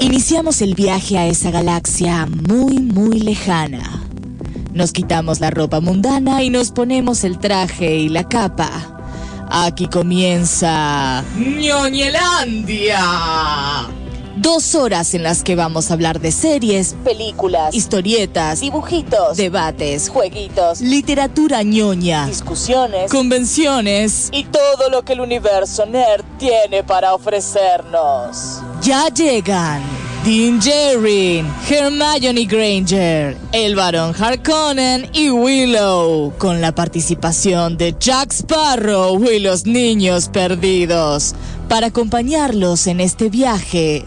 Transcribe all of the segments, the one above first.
Iniciamos el viaje a esa galaxia muy, muy lejana. Nos quitamos la ropa mundana y nos ponemos el traje y la capa. Aquí comienza ñoñelandia. Dos horas en las que vamos a hablar de series, películas, historietas, dibujitos, debates, jueguitos, literatura ñoña, discusiones, convenciones y todo lo que el universo nerd tiene para ofrecernos. Ya llegan Dean Jerry, Hermione Granger, el Barón Harkonnen y Willow, con la participación de Jack Sparrow y los niños perdidos, para acompañarlos en este viaje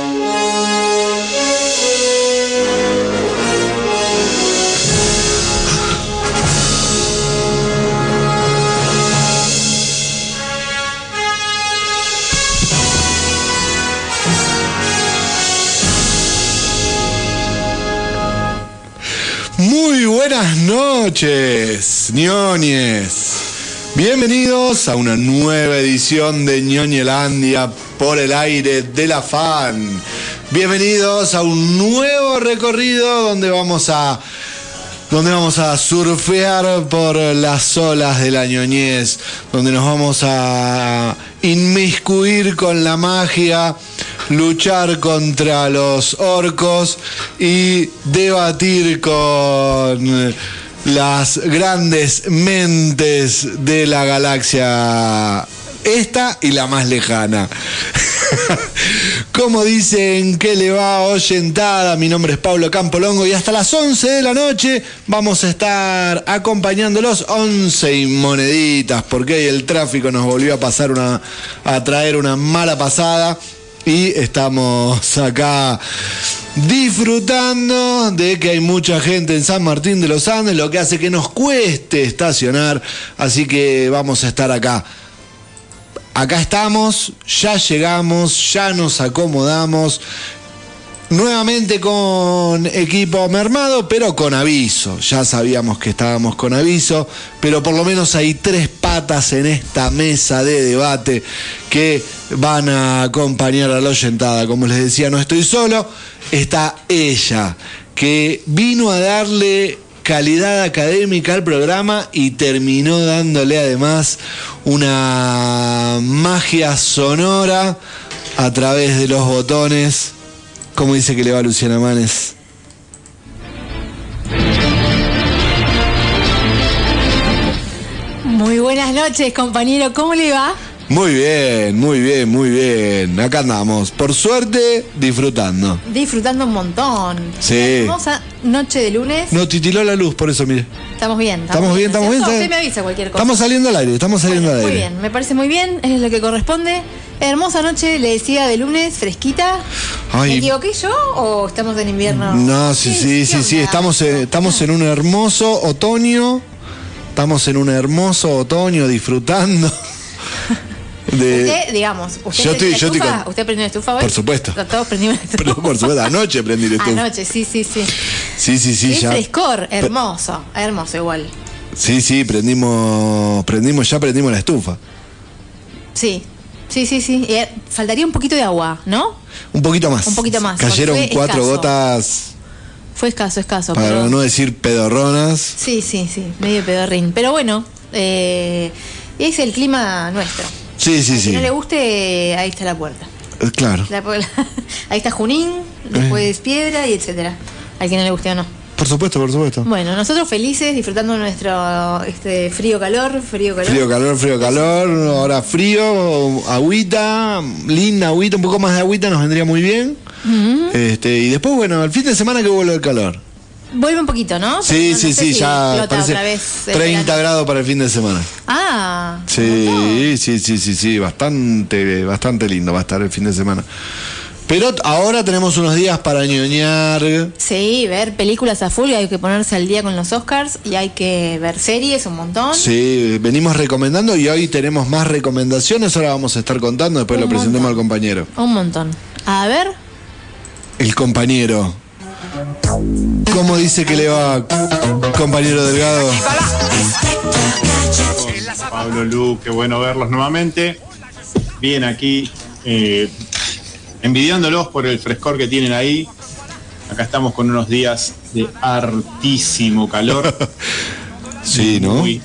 buenas noches, ñoñes. Bienvenidos a una nueva edición de ñoñelandia por el aire de la fan. Bienvenidos a un nuevo recorrido donde vamos a donde vamos a surfear por las olas de la ñoñez, donde nos vamos a inmiscuir con la magia, luchar contra los orcos y debatir con las grandes mentes de la galaxia esta y la más lejana. Como dicen que le va oyentada, mi nombre es Pablo Campolongo y hasta las 11 de la noche vamos a estar acompañándolos. 11 y moneditas porque ahí el tráfico nos volvió a pasar una a traer una mala pasada. Y estamos acá disfrutando de que hay mucha gente en San Martín de los Andes, lo que hace que nos cueste estacionar, así que vamos a estar acá acá estamos, ya llegamos, ya nos acomodamos. Nuevamente con equipo mermado, pero con aviso. Ya sabíamos que estábamos con aviso, pero por lo menos hay tres patas en esta mesa de debate que van a acompañar a la oyentada. Como les decía, no estoy solo, está ella, que vino a darle calidad académica al programa y terminó dándole además una magia sonora a través de los botones. como dice que le va Luciana Manes? Muy buenas noches, compañero. ¿Cómo le va? Muy bien, muy bien, muy bien. Acá andamos. Por suerte, disfrutando. Disfrutando un montón. Sí. Hermosa noche de lunes. No titiló la luz, por eso, mire. Estamos bien. Estamos bien, estamos bien. Usted me avisa cualquier cosa. Estamos saliendo al aire, estamos saliendo Bueno, al Muy aire. bien, me parece muy bien. Es lo que corresponde. Hermosa noche, le decía, de lunes, fresquita. Ay. ¿Me equivoqué yo o estamos en invierno? No, sí, ¿Qué- sí, sí, sí. Estamos, eh, estamos en un hermoso otoño. Estamos en un hermoso otoño disfrutando. De, Usted, digamos, ¿usted Yo prendió estoy- la yo estoy estufa? con- ¿Usted prendió la estufa hoy? Por supuesto. Todos prendimos la estufa. Pero, por supuesto, anoche prendí la estufa. Anoche, sí, sí, sí. Sí, sí, sí, Qué ya. frescor, hermoso, hermoso igual. Sí, sí, prendimos, prendimos, ya prendimos la estufa. Sí, sí, sí, sí. Eh, faltaría un poquito de agua, ¿no? Un poquito más. Un poquito más, Cayeron cuatro escaso. gotas, Fue escaso, escaso. para pero... no decir pedorronas. Sí, sí, sí, medio pedorrín. Pero bueno, eh, es el clima nuestro. Sí, sí, Al que sí. no le guste, ahí está la puerta. Eh, Claro. La- ahí está Junín, después Piedra y etcétera. Al que no le guste o no. Por supuesto, por supuesto. Bueno, nosotros felices, disfrutando nuestro este frío calor, frío calor. Frío, calor, frío, calor. Ahora frío, agüita, linda agüita, un poco más de agüita nos vendría muy bien. este, y después, bueno, el fin de semana que vuelve el calor. Vuelve un poquito, ¿no? Sí, No sí, sé sí, si ya parece otra vez el 30 verano. grados para el fin de semana. Ah. Sí, sí, sí, sí, sí, bastante, bastante lindo va a estar el fin de semana. Pero ahora tenemos unos días para ñoñar. Sí, ver películas a full y hay que ponerse al día con los Oscars y hay que ver series un montón. Sí, venimos recomendando y hoy tenemos más recomendaciones. Ahora vamos a estar contando, después Un lo presentemos montón. al compañero. Un montón. A ver, El compañero. ¿Cómo dice que le va, compañero Delgado? Pablo Lu, qué bueno verlos nuevamente. Bien aquí, eh, envidiándolos por el frescor que tienen ahí. Acá estamos con unos días de hartísimo calor. Sí, ¿no? Muy,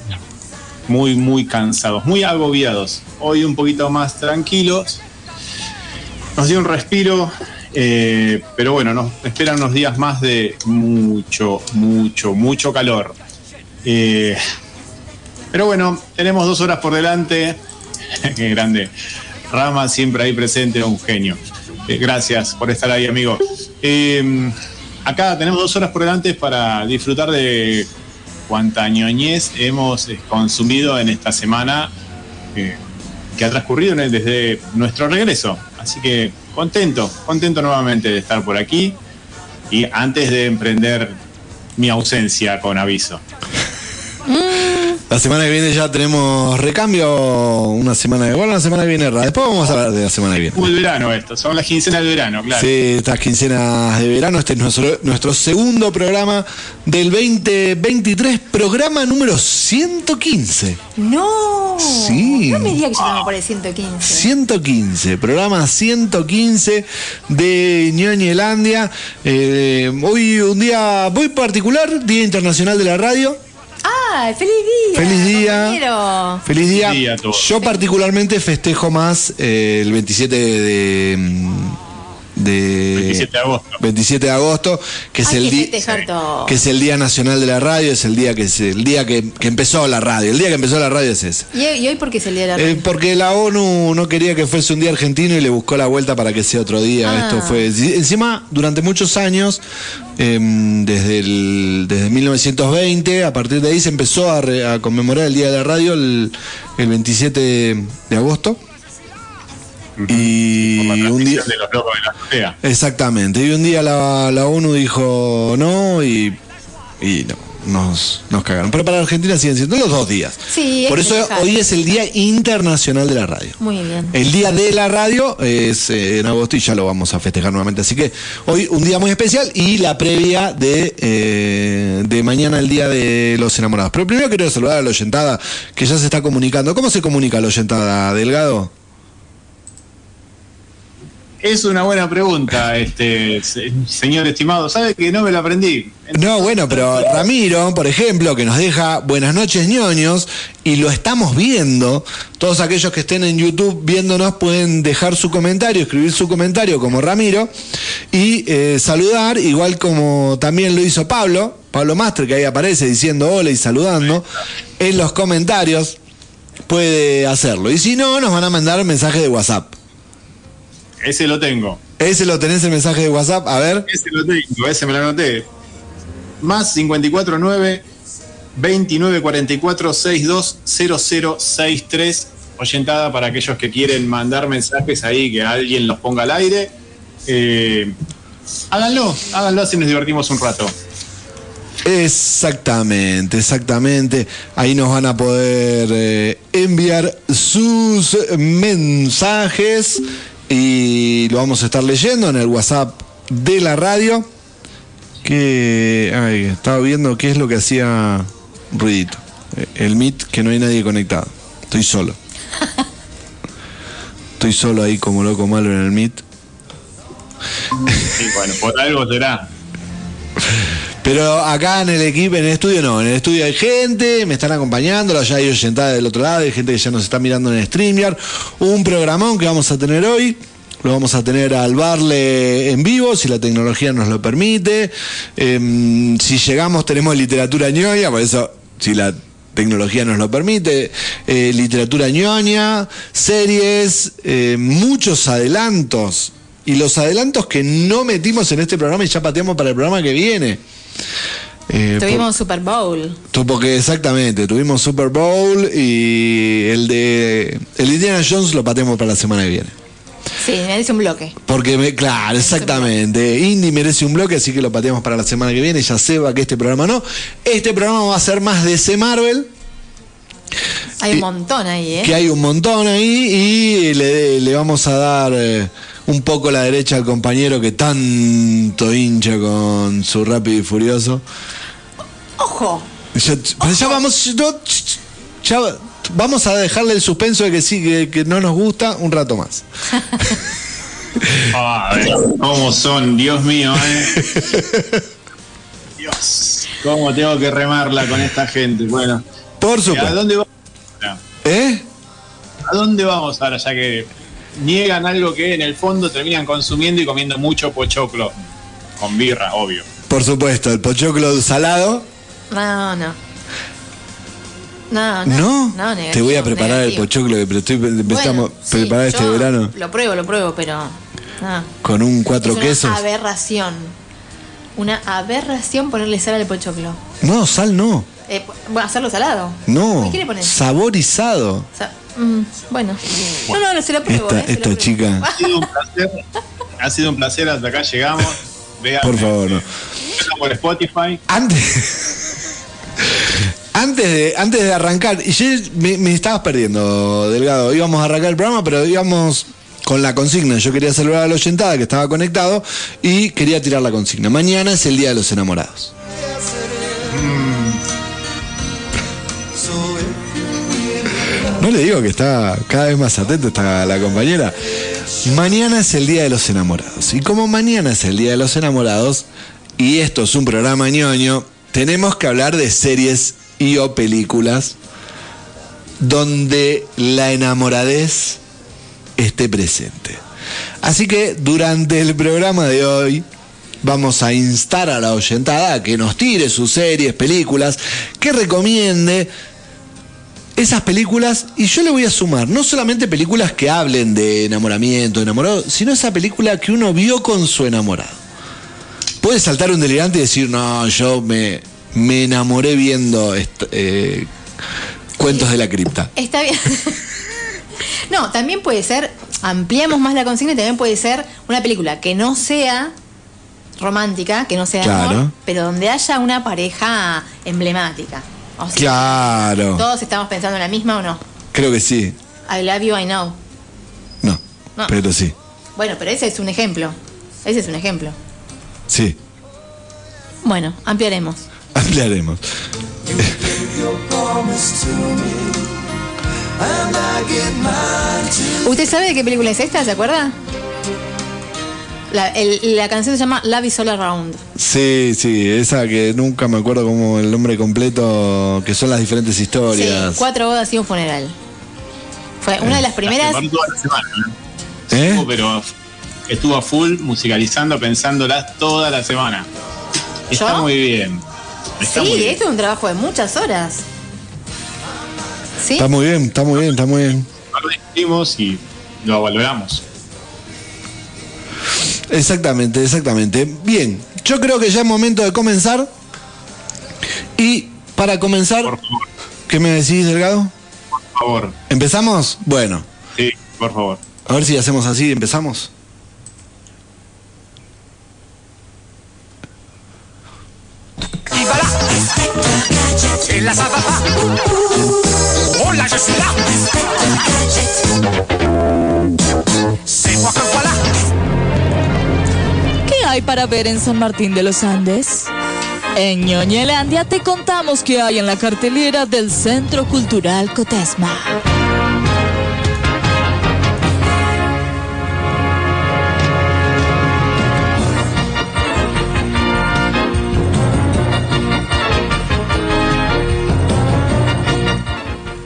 muy, muy cansados, muy agobiados. Hoy un poquito más tranquilos. Nos dio un respiro, eh, pero bueno, nos esperan unos días más de mucho, mucho, mucho calor. Eh, pero bueno, tenemos dos horas por delante. Qué grande. Rama siempre ahí presente, un genio. Eh, gracias por estar ahí, amigo. Acá tenemos dos horas por delante para disfrutar de cuánta ñoñez hemos consumido en esta semana que ha transcurrido desde nuestro regreso. Así que contento, contento nuevamente de estar por aquí y antes de emprender mi ausencia con aviso. La semana que viene ya tenemos recambio, una semana de bueno, la semana que viene rara. Después vamos a hablar de la semana que viene. El verano esto, son las quincenas del verano, claro. Sí, estas quincenas de verano, este es nuestro, nuestro segundo programa del 2023, programa número 115. No. Sí. No me diga que ya estamos por el 115. 115, programa 115 de Ñoñelandia. Eh, hoy un día muy particular, Día Internacional de la Radio. Feliz día. Feliz día. compañero. Feliz día. Feliz día a todos. Yo particularmente festejo más eh, el 27 de, de 27 de agosto. 27 de agosto, que es el que que es el Día Nacional de la Radio, es el día que es el día que, que empezó la radio, el día que empezó la radio es ese. ¿Y, hoy- y hoy por qué es el día de la Eh, radio? porque la ONU no quería que fuese un día argentino y le buscó la vuelta para que sea otro día. Ah. Esto fue encima durante muchos años, em, desde el desde 1920, a partir de ahí se empezó a, re- a conmemorar el día de la radio el, el 27 de agosto. Y Por la un día de los locos de la azotea. Exactamente. Y un día la, la ONU dijo no y, y no, nos, nos cagaron. Pero para Argentina siguen siendo los dos días. Sí, Por eso hoy es el Día Internacional de la Radio. Muy bien. El día de la radio es eh, en agosto y ya lo vamos a festejar nuevamente. Así que hoy un día muy especial y la previa de, eh, de mañana, el día de los enamorados. Pero primero quiero saludar a la oyentada que ya se está comunicando. ¿Cómo se comunica la oyentada, Delgado? Es una buena pregunta, este se- señor estimado. ¿Sabe que no me la aprendí? No, bueno, pero Ramiro, por ejemplo, que nos deja buenas noches ñoños y lo estamos viendo. Todos aquellos que estén en YouTube viéndonos pueden dejar su comentario, escribir su comentario como Ramiro y eh, saludar, igual como también lo hizo Pablo, Pablo Mastre, que ahí aparece diciendo hola y saludando en los comentarios. Puede hacerlo. Y si no, nos van a mandar mensaje de WhatsApp. Ese lo tengo. Ese lo tenés el mensaje de WhatsApp, a ver. Ese lo tengo, ese me lo anoté. Más 549 2944 620063. Oyentada para aquellos que quieren mandar mensajes ahí, que alguien los ponga al aire. Eh, háganlo, háganlo así nos divertimos un rato. Exactamente, exactamente. Ahí nos van a poder eh, enviar sus mensajes y lo vamos a estar leyendo en el WhatsApp de la radio. Que ay, estaba viendo qué es lo que hacía ruidito. El Meet que no hay nadie conectado. Estoy solo. Estoy solo ahí como loco malo en el Meet. Sí, bueno, por algo será. Pero acá en el equipo, en el estudio no, en el estudio hay gente, me están acompañando, ya hay oyentada del otro lado, hay gente que ya nos está mirando en StreamYard. Un programón que vamos a tener hoy. Lo vamos a tener al Barle en vivo, si la tecnología nos lo permite. Em, si llegamos, tenemos literatura ñoña, por eso, si la tecnología nos lo permite. eh, literatura ñoña, series, eh, muchos adelantos. Y los adelantos que no metimos en este programa y ya pateamos para el programa que viene. Eh, por- Tuvimos Super Bowl. Tu- Porque exactamente, tuvimos Super Bowl y el de el Indiana Jones lo pateamos para la semana que viene. Sí, me dice un bloque. Porque, me- claro, exactamente. Indy merece un bloque, así que lo pateamos para la semana que viene. Ya sepa que este programa no. Este programa va a ser más de C Marvel, Hay un montón ahí, ¿eh? que hay un montón ahí, y le, le vamos a dar eh, un poco la derecha al compañero que tanto hincha con su rápido y furioso. Ojo, Ya, pero ya vamos, no, ya vamos a dejarle el suspenso de que sí, que, que no nos gusta un rato más. A ver, ¿Cómo son? Dios mío, ¿eh? Dios, ¿cómo tengo que remarla con esta gente? Bueno, Por ¿a supuesto. dónde vamos? ahora? ¿Eh? ¿A dónde vamos ahora? Ya que niegan algo que en el fondo terminan consumiendo y comiendo mucho pochoclo. Con birra, obvio. Por supuesto, el pochoclo salado. no, no. No, ¿No? no. negativo, Te voy a preparar negativo. el pochoclo que estoy Bueno, sí, preparar este verano Lo pruebo, lo pruebo, pero. no. con un Es cuatro una quesos. aberración. Una aberración ponerle sal al pochoclo. No, sal no. Eh, bueno, hacerlo salado. No. ¿Qué quiere poner? Saborizado. Sa- mm, bueno. No, no, no se lo pruebo. Esta- eh, lo pruebo. chica. Ha sido un placer. Ha sido un placer. Hasta acá llegamos. Vean, Por favor, no. Por Spotify. Antes. Antes de, antes de arrancar, y yo me, me estabas perdiendo, Delgado. Íbamos a arrancar el programa, pero íbamos con la consigna. Yo quería saludar a la oyentada que estaba conectado y quería tirar la consigna. Mañana es el Día de los Enamorados. No le digo que está cada vez más atenta está la compañera. Mañana es el Día de los Enamorados. Y como mañana es el Día de los Enamorados, y esto es un programa ñoño, tenemos que hablar de series y o películas donde la enamoradez esté presente. Así que durante el programa de hoy vamos a instar a la oyentada a que nos tire sus series, películas, que recomiende esas películas y yo le voy a sumar no solamente películas que hablen de enamoramiento, enamorado, sino esa película que uno vio con su enamorado. Puede saltar un delirante y decir, no, yo me, me enamoré viendo eh, cuentos de la cripta. Está bien. no, también puede ser, ampliamos más la consigna y también puede ser una película que no sea romántica, que no sea Claro. amor, pero donde haya una pareja emblemática. O sea, Claro, ¿Todos estamos pensando en la misma o no? creo que sí. I love you, I know. No, No. pero sí, Bueno, pero ese es un ejemplo. Ese es un ejemplo. sí. Bueno, ampliaremos. Ampliaremos. ¿Usted sabe de qué película es esta? ¿Se acuerda? La, el- la canción se llama Love is All Around. Sí, sí, esa que nunca me acuerdo como el nombre completo, que son las diferentes Sí, historias. cuatro bodas y un funeral. Fue una de las primeras. La toda la semana, ¿eh? ¿Eh? Estuvo, pero estuvo a full musicalizando, pensándolas toda la semana. Está ¿Yo? muy bien. Está Sí, muy bien. esto es un trabajo de muchas horas. ¿Sí? Está muy bien, está muy bien, está muy bien. Lo discutimos y lo valoramos. Exactamente, exactamente. Bien, yo creo que ya es momento de comenzar. Y para comenzar, Por favor, ¿qué me decís, Delgado? por favor. ¿Empezamos? Bueno, Sí, por favor. a ver si hacemos así, empezamos. Là je suis là C'est moi que voilà ¿Qué hay para ver en San Martín de los Andes? En Ñoñelandia te contamos qué hay en la cartelera del Centro Cultural Cotesma.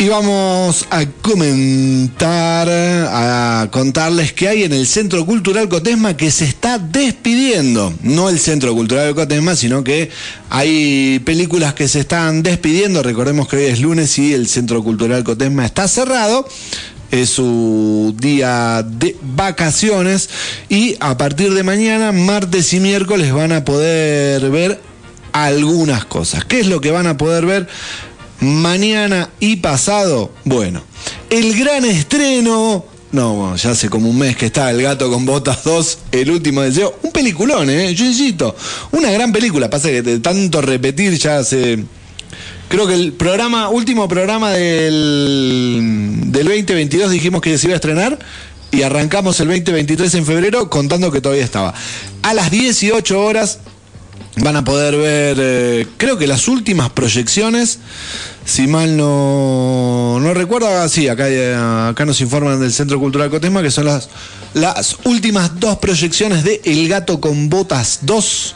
Y vamos a comentar, a contarles que hay en el Centro Cultural Cotesma que se está despidiendo. No el Centro Cultural Cotesma, sino que hay películas que se están despidiendo. Recordemos que hoy es lunes y el Centro Cultural Cotesma está cerrado. Es su día de vacaciones y a partir de mañana, martes y miércoles, van a poder ver algunas cosas. ¿Qué es lo que van a poder ver? Mañana y pasado, bueno, el gran estreno. No, ya hace como un mes que está El gato con botas 2, el último deseo. Un peliculón, ¿eh? Yo insisto. Una gran película. Pasa que de tanto repetir ya hace. Creo que el programa, último programa del, del 2022 dijimos que se iba a estrenar y arrancamos el 2023 en febrero contando que todavía estaba. A las 18 horas van a poder ver, eh, creo que las últimas proyecciones, si mal no, no recuerdo, ah, sí, acá, eh, acá nos informan del Centro Cultural Cotesma que son las, las últimas dos proyecciones de El Gato con Botas 2,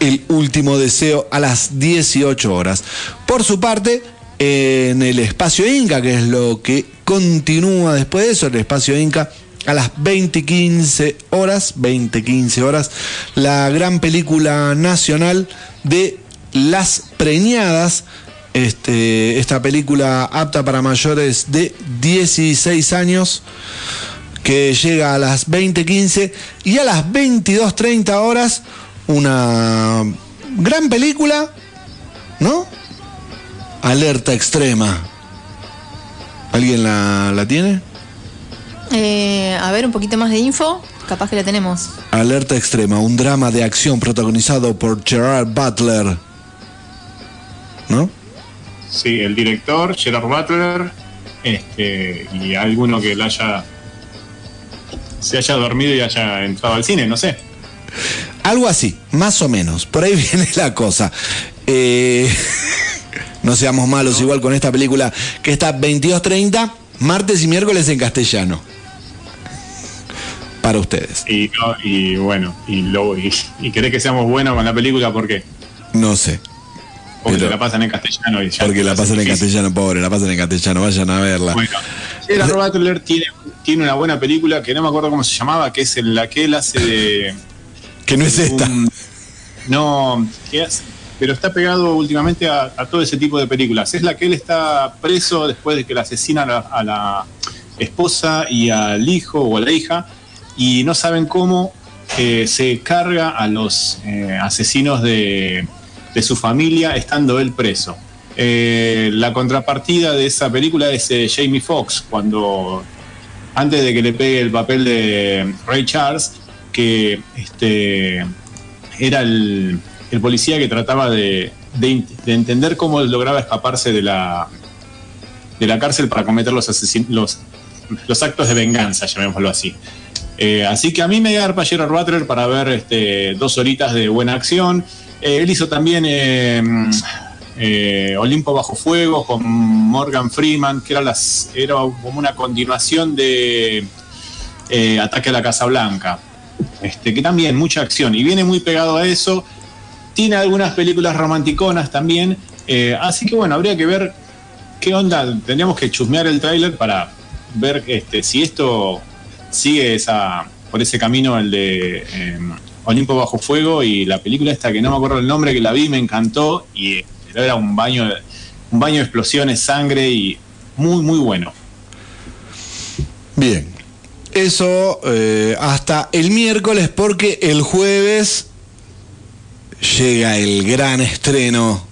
el último deseo a las 18 horas. Por su parte, en el espacio Inca, que es lo que continúa después de eso, el espacio Inca a las 20.15 horas, 20.15 horas, la gran película nacional de Las Preñadas, este, esta película apta para mayores de 16 años, que llega a las 20.15 y a las 22.30 horas, una gran película, ¿no? Alerta extrema. ¿Alguien la, la tiene? Eh, a ver, un poquito más de info. Capaz que la tenemos. Alerta extrema, un drama de acción protagonizado por Gerard Butler. ¿No? Sí, el director, Gerard Butler, este, y alguno que la haya se haya dormido y haya entrado al cine, no sé. Algo así, más o menos. Por ahí viene la cosa. Eh, no seamos malos igual con esta película que está 22.30, martes y miércoles en castellano. Para ustedes. Y, no, y bueno, y, lo, y, y querés que seamos buenos con la película porque, No sé. porque Pero- la pasan en castellano y ya Porque la pasan en difícil. castellano, pobre, la pasan en castellano, vayan a verla. Bueno, Gerard Butler tiene, tiene una buena película que no me acuerdo cómo se llamaba, que es en la que él hace de. Que no es esta. un- no, que hace- pero está pegado últimamente a, a todo ese tipo de películas. Es la que él está preso después de que le asesinan a la esposa y al hijo o a la hija y no saben cómo eh, se carga a los eh, asesinos de, de su familia estando él preso. Eh, la contrapartida de esa película es Jamie Foxx, cuando antes de que le pegue el papel de Ray Charles, que este, era el, policía que trataba de, de- de entender cómo lograba escaparse de la, de la cárcel para cometer los, los, los actos de venganza, llamémoslo así. Eh, así que a mí me garpa Gerard Butler para ver este, dos horitas de buena acción. Eh, él hizo también eh, Olimpo Bajo Fuego con Morgan Freeman, que era, como una continuación de Ataque a la Casa Blanca. Este, que también mucha acción y viene muy pegado a eso. Tiene algunas películas romanticonas también. así que bueno, habría que ver qué onda. Tendríamos que chusmear el tráiler para ver este, si esto sigue esa, por ese camino, el de eh, Olimpo Bajo Fuego y la película esta que no me acuerdo el nombre, que la vi, me encantó y era un baño, un baño de explosiones, sangre y muy, muy bueno. Bien. Eso eh, hasta el miércoles porque el jueves llega el gran estreno.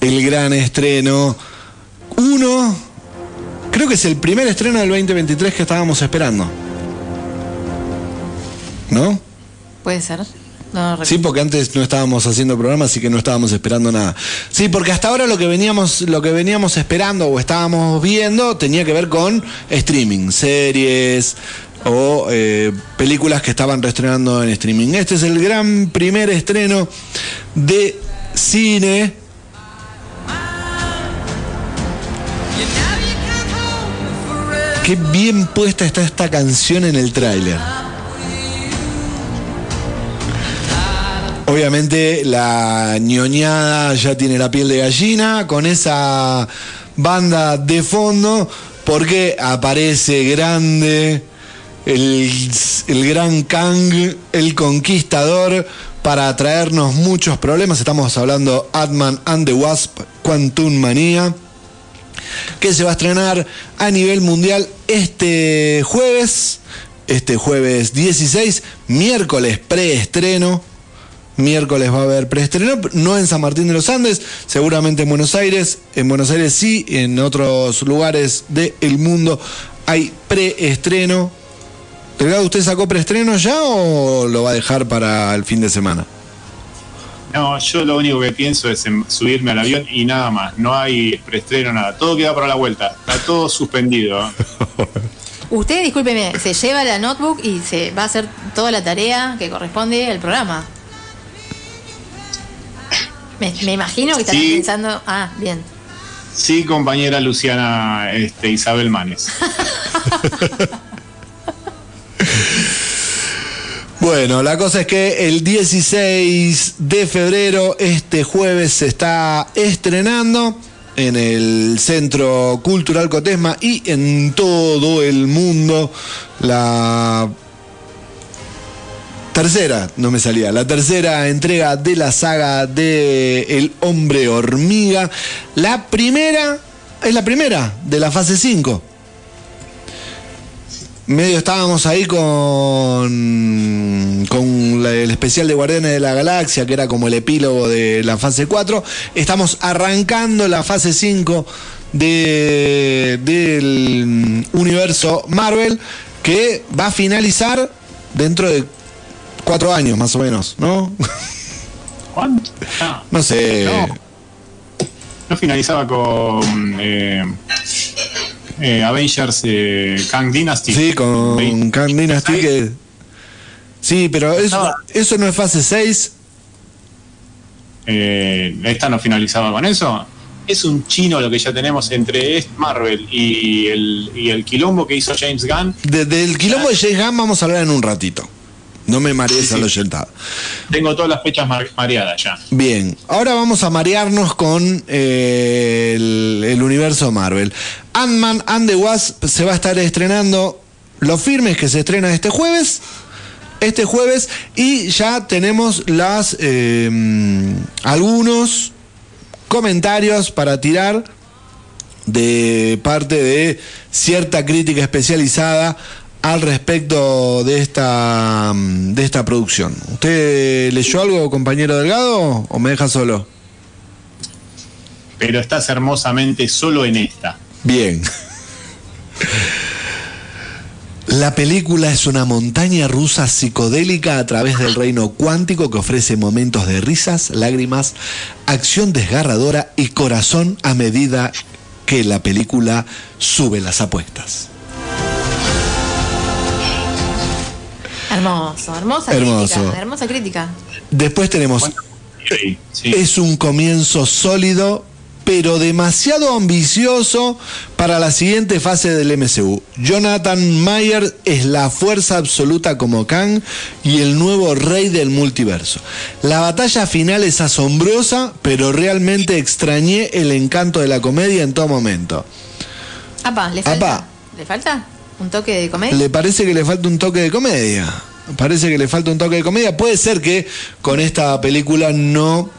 El gran estreno. Uno, creo que es el primer estreno del 2023 que estábamos esperando. ¿No? Puede ser. No, Sí, porque antes no estábamos haciendo programa, así que no estábamos esperando nada. Sí, porque hasta ahora lo que veníamos, lo que veníamos esperando o estábamos viendo tenía que ver con streaming, series o eh, películas que estaban reestrenando en streaming. Este es el gran primer estreno de cine. Qué bien puesta está esta canción en el tráiler. Obviamente la ñoñada ya tiene la piel de gallina con esa banda de fondo porque aparece grande el, el gran Kang, el conquistador, para traernos muchos problemas. Estamos hablando Atman and the Wasp, Quantum Manía, que se va a estrenar a nivel mundial este jueves, este jueves 16, miércoles preestreno. Miércoles va a haber preestreno, no en San Martín de los Andes, seguramente en Buenos Aires. En Buenos Aires sí, en otros lugares del mundo hay preestreno. Delgado, ¿usted sacó preestreno ya o lo va a dejar para el fin de semana? No, yo lo único que pienso es en subirme al avión y nada más. No hay preestreno, nada. Todo queda para la vuelta. Está todo suspendido. Usted, discúlpeme, se lleva la notebook y se va a hacer toda la tarea que corresponde al programa. Me, me imagino que estarán Sí. pensando. Ah, bien. Sí, compañera Luciana este, Isabel Manes. Bueno, la cosa es que el 16 de febrero, este jueves, se está estrenando en el Centro Cultural Cotesma y en todo el mundo la tercera, no me salía, la tercera entrega de la saga de El Hombre Hormiga. La primera, es la primera de la fase 5 medio estábamos ahí con, con la- el especial de Guardianes de la Galaxia, que era como el epílogo de la fase 4. Estamos arrancando la fase 5 de, del universo Marvel, que va a finalizar dentro de cuatro años más o menos, ¿no? ¿Cuánto? No, No sé. No. no finalizaba con eh, eh, Avengers eh, Kang Dynasty. Sí, con Kang Dynasty que... Sí, pero eso, No. eso no es fase 6. Eh, esta no finalizaba con eso. Es un chino lo que ya tenemos entre Marvel y el, y el quilombo que hizo James Gunn. De- del quilombo de James Gunn vamos a hablar en un ratito. No me marees Sí, a sí. lo oyentado. Tengo todas las fechas mar- mareadas ya. Bien, ahora vamos a marearnos con eh, el, el universo Marvel. Ant-Man and the Wasp se va a estar estrenando. Lo firme es que se estrena este jueves. Este jueves. Y ya tenemos las eh, algunos comentarios para tirar de parte de cierta crítica especializada al respecto de esta de esta producción. ¿Usted leyó algo, compañero Delgado, o me deja solo? Pero estás hermosamente solo en esta. Bien. La película es una montaña rusa psicodélica a través del reino cuántico que ofrece momentos de risas, lágrimas, acción desgarradora y corazón a medida que la película sube las apuestas. Hermoso, hermosa Hermoso. crítica. Hermosa crítica. Después tenemos Sí, sí. Es un comienzo sólido, pero demasiado ambicioso para la siguiente fase del MCU. Jonathan Mayer es la fuerza absoluta como Kang y el nuevo rey del multiverso. La batalla final es asombrosa, pero realmente extrañé el encanto de la comedia en todo momento. Apa, ¿le falta? Apa. ¿Le falta? ¿Un toque de comedia? Le parece que le falta un toque de comedia. Parece que le falta un toque de comedia. Puede ser que con esta película no,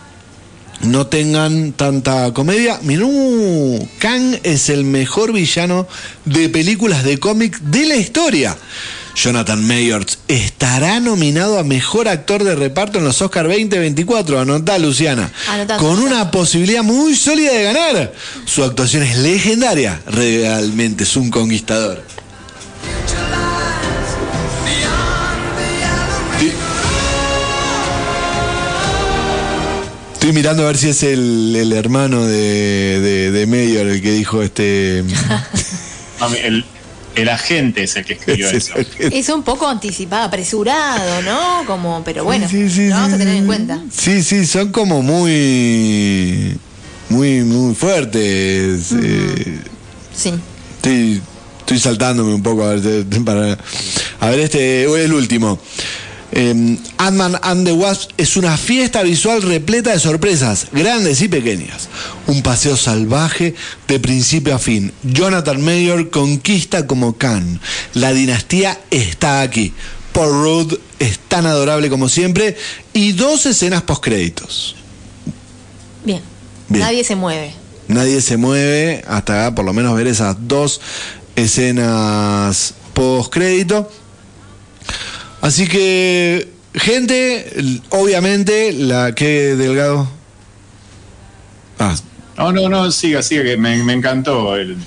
no tengan tanta comedia. Mirú, Kang es el mejor villano de películas de cómic de la historia. Jonathan Mayors estará nominado a mejor actor de reparto en los Oscar 2024. Anotá, Luciana. Anotá, con anotá. una posibilidad muy sólida de ganar. Su actuación es legendaria. Realmente es un conquistador. Estoy- mirando a ver si es el, el hermano de, de, de Mayor el que dijo este. El, el agente es el que escribió eso. Es un poco anticipado, apresurado, ¿no? Como, pero bueno, Sí, sí, lo vamos sí, a tener sí. en cuenta. Sí, sí, son como muy. Muy, muy fuertes. eh, Sí. Estoy, estoy saltándome un poco a ver, para, a ver este, el último. Eh, Ant-Man and the Wasp es una fiesta visual repleta de sorpresas, grandes y pequeñas. Un paseo salvaje de principio a fin. Jonathan Mayor conquista como Khan. La dinastía está aquí. Paul Rudd es tan adorable como siempre. Y dos escenas postcréditos. Bien. Bien. Nadie se mueve. Nadie se mueve hasta por lo menos ver esas dos escenas post crédito. Así que, gente, obviamente, la que Delgado. Ah, No, no, no, siga, siga, que me, me encantó el-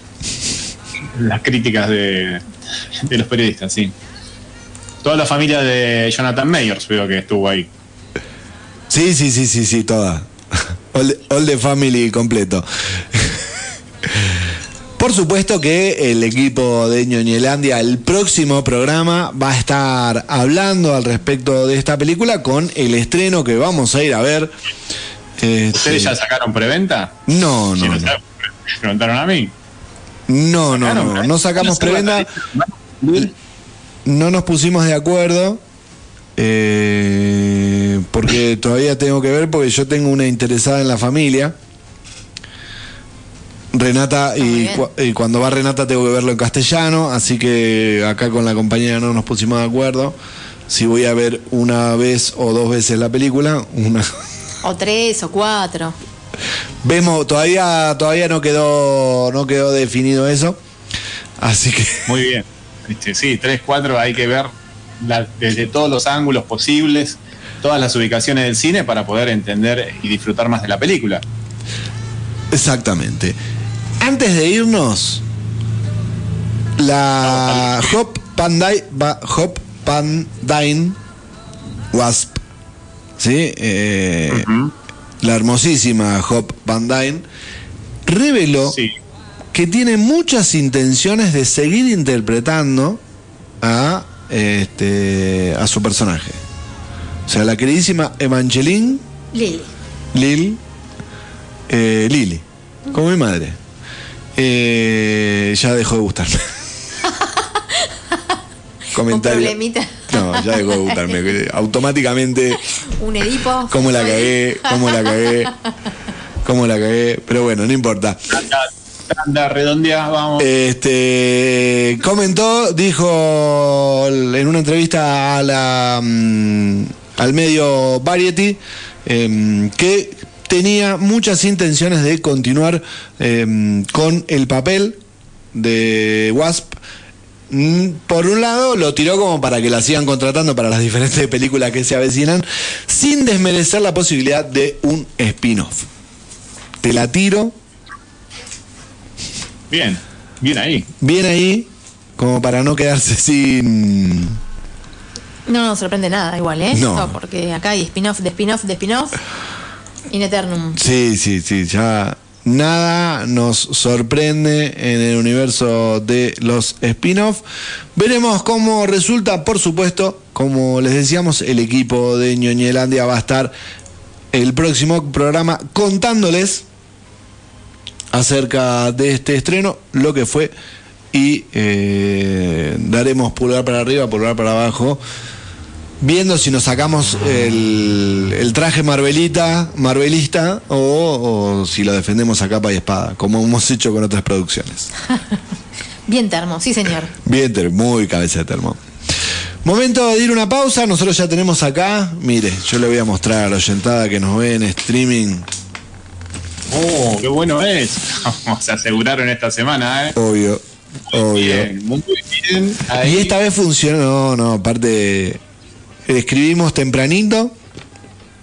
las críticas de, de los periodistas, sí. Toda la familia de Jonathan Mayors veo que estuvo ahí. Sí, sí, sí, sí, sí, toda. All the, all the family completo. Por supuesto que el equipo de Ñoñelandia, el próximo programa, va a estar hablando al respecto de esta película con el estreno que vamos a ir a ver. Este, ¿Ustedes ya sacaron preventa? No, no, no me preguntaron a mí. No, no, no. ¿eh? No sacamos preventa. No nos pusimos de acuerdo. eh, porque todavía tengo que ver, porque yo tengo una interesada en la familia. Renata, y, bien. cu- y cuando va Renata tengo que verlo en castellano, así que acá con la compañera no nos pusimos de acuerdo. Si voy a ver una vez o dos veces la película, una. O tres o cuatro. Vemos, todavía, todavía no quedó, no quedó definido eso. Así que. Muy bien. Este, sí, 3, 4 hay que ver la- desde todos los ángulos posibles, todas las ubicaciones del cine para poder entender y disfrutar más de la película. Exactamente. Antes de irnos, la Hop Pandai, Hop Pandine Wasp, ¿sí? Eh, La hermosísima Hop Pandine reveló Sí. que tiene muchas intenciones de seguir interpretando a, este, a su personaje. O sea, la queridísima Evangeline Lili. Lil, eh, Lili, como mi madre. Eh, ya dejó de gustarme. Un Comentario. problemita. No, ya dejó de gustarme. Automáticamente, Un Edipo. cómo la cagué, cómo la cagué, cómo la cagué. Pero bueno, no importa. Anda, anda, redondea, vamos. Este comentó, dijo en una entrevista a la, mm, al medio Variety em, que tenía muchas intenciones de continuar em, con el papel de Wasp. Mm, Por un lado, lo tiró como para que la sigan contratando para las diferentes películas que se avecinan, sin desmerecer la posibilidad de un spin-off. Te la tiro, Bien, bien ahí. bien ahí, como para no quedarse sin. No nos sorprende nada igual, ¿eh? No. porque acá hay spin-off de spin-off de spin-off. In eternum. Sí, sí, sí, ya nada nos sorprende en el universo de los spin-off. Veremos cómo resulta, por supuesto, como les decíamos, el equipo de Ñoñelandia va a estar el próximo programa contándoles acerca de este estreno, lo que fue y eh, daremos pulgar para arriba, pulgar para abajo, viendo si nos sacamos el, el traje Marvelita, Marvelista o, o si lo defendemos a capa y espada, como hemos hecho con otras producciones. Bien termo, sí señor. Bien, ter- muy cabeza de termo. Momento de ir una pausa, nosotros ya tenemos acá, mire, yo le voy a mostrar a la oyentada que nos ve en streaming, Oh, qué bueno es. Vamos a aseguraron esta semana, ¿eh? obvio, obvio. Bien, muy bien. Ahí. Y esta vez funcionó, no, no, aparte, escribimos tempranito,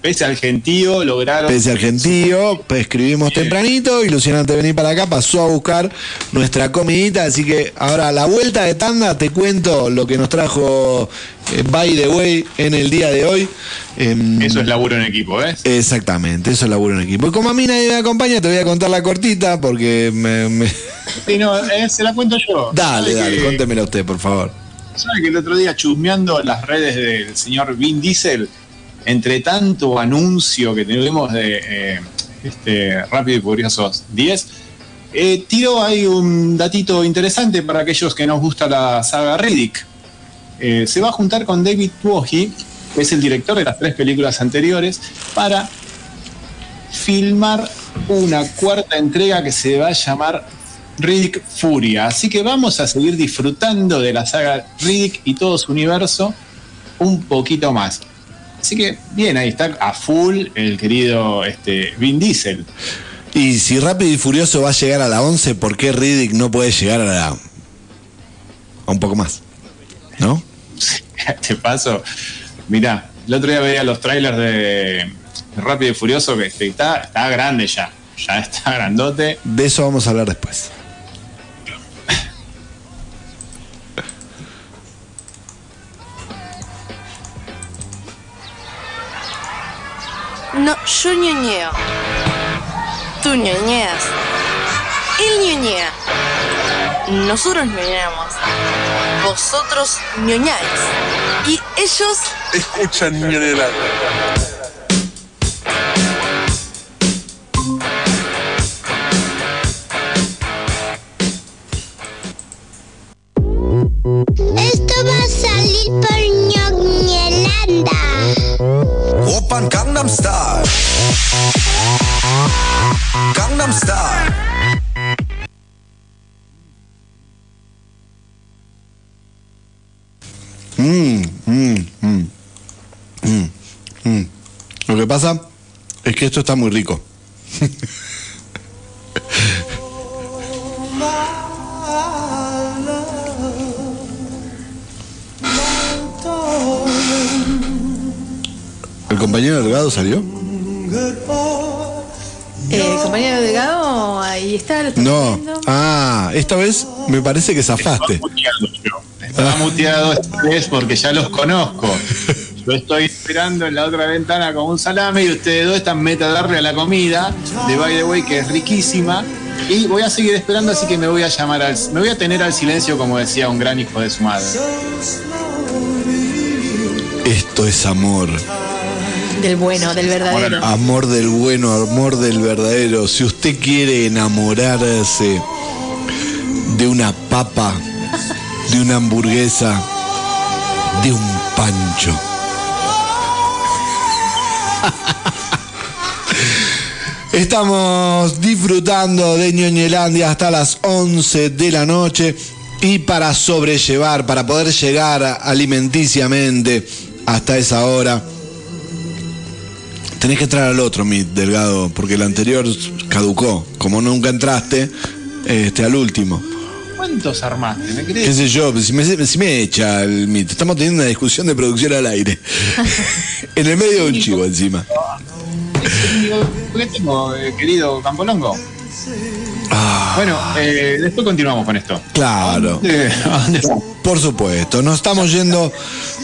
Pese al gentío, lograron. pese al gentío, pues escribimos tempranito y de venir para acá pasó a buscar nuestra comidita, así que ahora a la vuelta de tanda te cuento lo que nos trajo eh, By the Way en el día de hoy. Em, Eso es laburo en equipo, ¿ves? Exactamente, eso es laburo en equipo. Y como a mí nadie me acompaña, te voy a contar la cortita porque me... me- Sí, no, eh, se la cuento yo. Dale, ¿Sabe dale, que- contémela usted, por favor. ¿Sabe que el otro día chusmeando las redes del señor Vin Diesel, entre tanto anuncio que tuvimos de eh, este Rápido y Furiosos 10, eh, tiró ahí un datito interesante para aquellos que nos gusta la saga Riddick. Eh, se va a juntar con David Twohy, que es el director de las tres películas anteriores, para filmar una cuarta entrega que se va a llamar Riddick Furia. Así que vamos a seguir disfrutando de la saga Riddick y todo su universo un poquito más. Así que bien, ahí está a full el querido este, Vin Diesel. Y si Rápido y Furioso va a llegar a la 11, ¿por qué Riddick no puede llegar a la... a un poco más? ¿No? Te paso. Mirá, el otro día veía los trailers de Rápido y Furioso que este, está, está grande ya. Ya está grandote. De eso vamos a hablar después. No, yo ñoñeo. Tú ñoñeas. Él ñoñea. Nosotros ñoñamos. Vosotros ñoñáis. Y ellos Escuchan Ñonela. Esto va a salir por ñoñelanda. Open Gangnam Style. Gangnam Style. Mm, mm, mm, mm, mm. Lo que pasa es que esto está muy rico. ¿El compañero Delgado salió? Eh, compañero Delgado, ahí está. lo No. viendo. Ah, esta vez me parece que zafaste. muteado yo. Estaba muteado esta vez porque ya los conozco. Yo estoy esperando en la otra ventana como un salame y ustedes dos están meta a darle a la comida de By the Way que es riquísima. Y voy a seguir esperando, así que me voy a llamar al. Me voy a tener al silencio, como decía un gran hijo de su madre. Esto es amor. Del bueno, del verdadero. Amor del bueno, amor del verdadero. Si usted quiere enamorarse de una papa, de una hamburguesa, de un pancho. Estamos disfrutando de Ñoñelandia hasta las 11 de la noche y para sobrellevar, para poder llegar alimenticiamente hasta esa hora, tenés que entrar al otro, mi delgado, porque el anterior caducó. Como nunca entraste, este, al último. ¿Cuántos armaste? ¿Me ¿Qué crees? sé yo? Si me, si me echa el MIT. Estamos teniendo una discusión de producción al aire. en el medio de un chivo encima. ¿Qué tengo, eh, querido Campolongo? Ah, Bueno, eh, después continuamos con esto. claro. ¿a dónde vamos? Por supuesto. Nos estamos yendo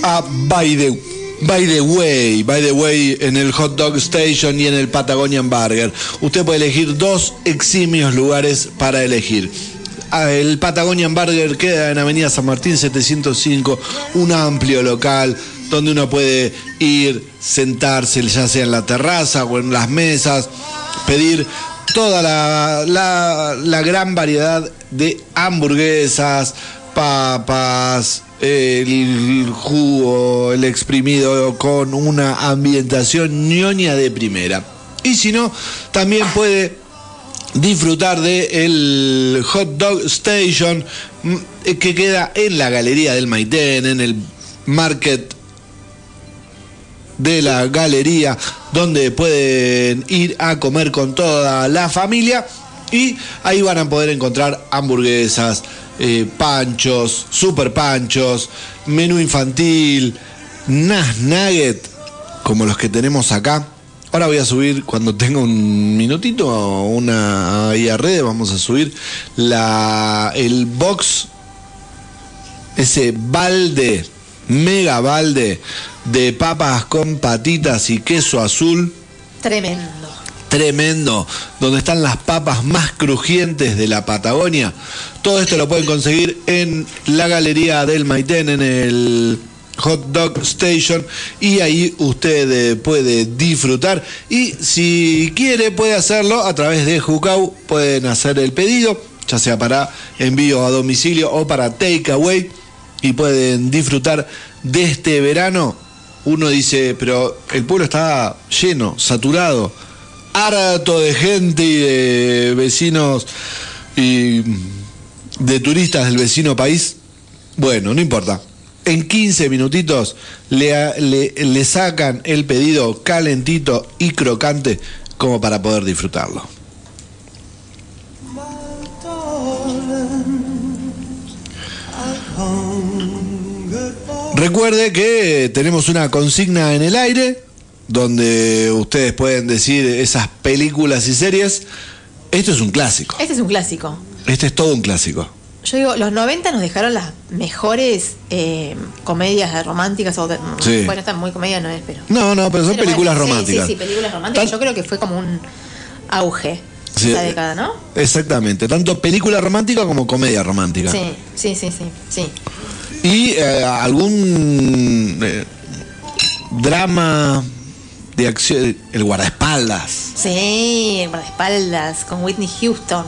a the, by the Way. By the Way en el Hot Dog Station y en el Patagonian Burger. Usted puede elegir dos eximios lugares para elegir. Ah, El Patagonian Burger queda en Avenida San Martín 705, un amplio local donde uno puede ir, sentarse, ya sea en la terraza o en las mesas, pedir toda la, la- la gran variedad de hamburguesas, papas, el jugo, el exprimido con una ambientación ñoña de primera. Y si no, también puede disfrutar de el Hot Dog Station mm, que queda en la Galería del Maitén, en el Market de la galería donde pueden ir a comer con toda la familia y ahí van a poder encontrar hamburguesas, eh, panchos, super panchos, menú infantil, nas nugget como los que tenemos acá. Ahora voy a subir cuando tenga un minutito una ahí a redes vamos a subir la el box ese balde, mega balde de papas con patitas y queso azul, Tremendo. Tremendo, donde están las papas más crujientes de la Patagonia. Todo esto lo pueden conseguir en la galería del Maitén, en el Hot Dog Station, y ahí usted eh, puede disfrutar. Y si quiere, puede hacerlo a través de Jucau, pueden hacer el pedido, ya sea para envío a domicilio o para takeaway, y pueden disfrutar de este verano. Uno dice, pero el pueblo está lleno, saturado harto de gente y de vecinos y de turistas del vecino país. Bueno, no importa. En 15 minutitos le, le- le sacan el pedido calentito y crocante como para poder disfrutarlo. Recuerde que tenemos una consigna en el aire donde ustedes pueden decir esas películas y series. Esto es un clásico. Este es un clásico. Este es todo un clásico. yo digo, los 90 nos dejaron las mejores eh, comedias románticas. O de- Sí. Bueno, esta muy comedia no es, pero. No, no, pero son pero películas bueno, románticas. Sí, sí, películas románticas. Tan- Yo creo que fue como un auge Sí, esa década, ¿no? Exactamente, tanto película romántica como comedia romántica. Sí, sí, sí, sí. sí. Y eh, algún eh, drama de acción, el guardaespaldas. Sí, el guardaespaldas con Whitney Houston.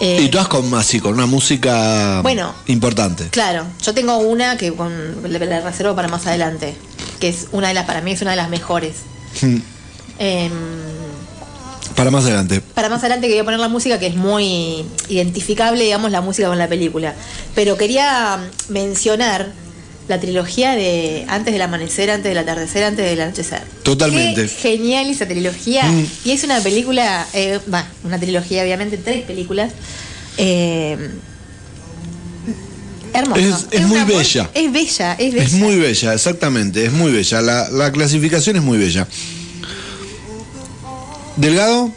Eh, Y todas con así, con una música Bueno. importante. Claro, yo tengo una que con, la la reservo para más adelante, que es una de las, para mí es una de las mejores. Hmm. Em, Para más adelante. para más adelante quería poner la música que es muy identificable, digamos, la música con la película. Pero quería mencionar la trilogía de Antes del amanecer, antes del atardecer, antes del anochecer. Totalmente. Qué genial esa trilogía. Mm. Y es una película, eh, va, una trilogía, obviamente, tres películas. eh, hermosa. Es- muy amor- bella. Es bella, es bella. Es muy bella, exactamente, es muy bella. La, la clasificación es muy bella. Delgado,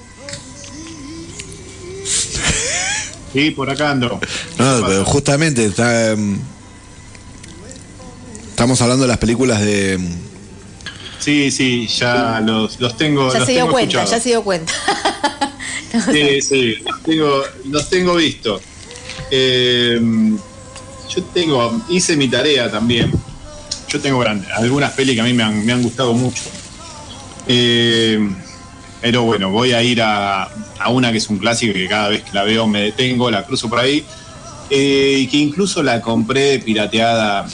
Sí, por acá ando. no, pero justamente está, em, estamos hablando de las películas de. em, Sí, sí, ya los, los tengo. Ya los se dio tengo cuenta, ya se dio cuenta. Sí, sí, los tengo, los tengo visto. Eh, yo tengo, hice mi tarea también. Yo tengo gran- algunas pelis que a mí me han, me han gustado mucho. Eh, pero bueno, voy a ir a, a una que es un clásico que cada vez que la veo me detengo, la cruzo por ahí. eh, y que incluso la compré pirateada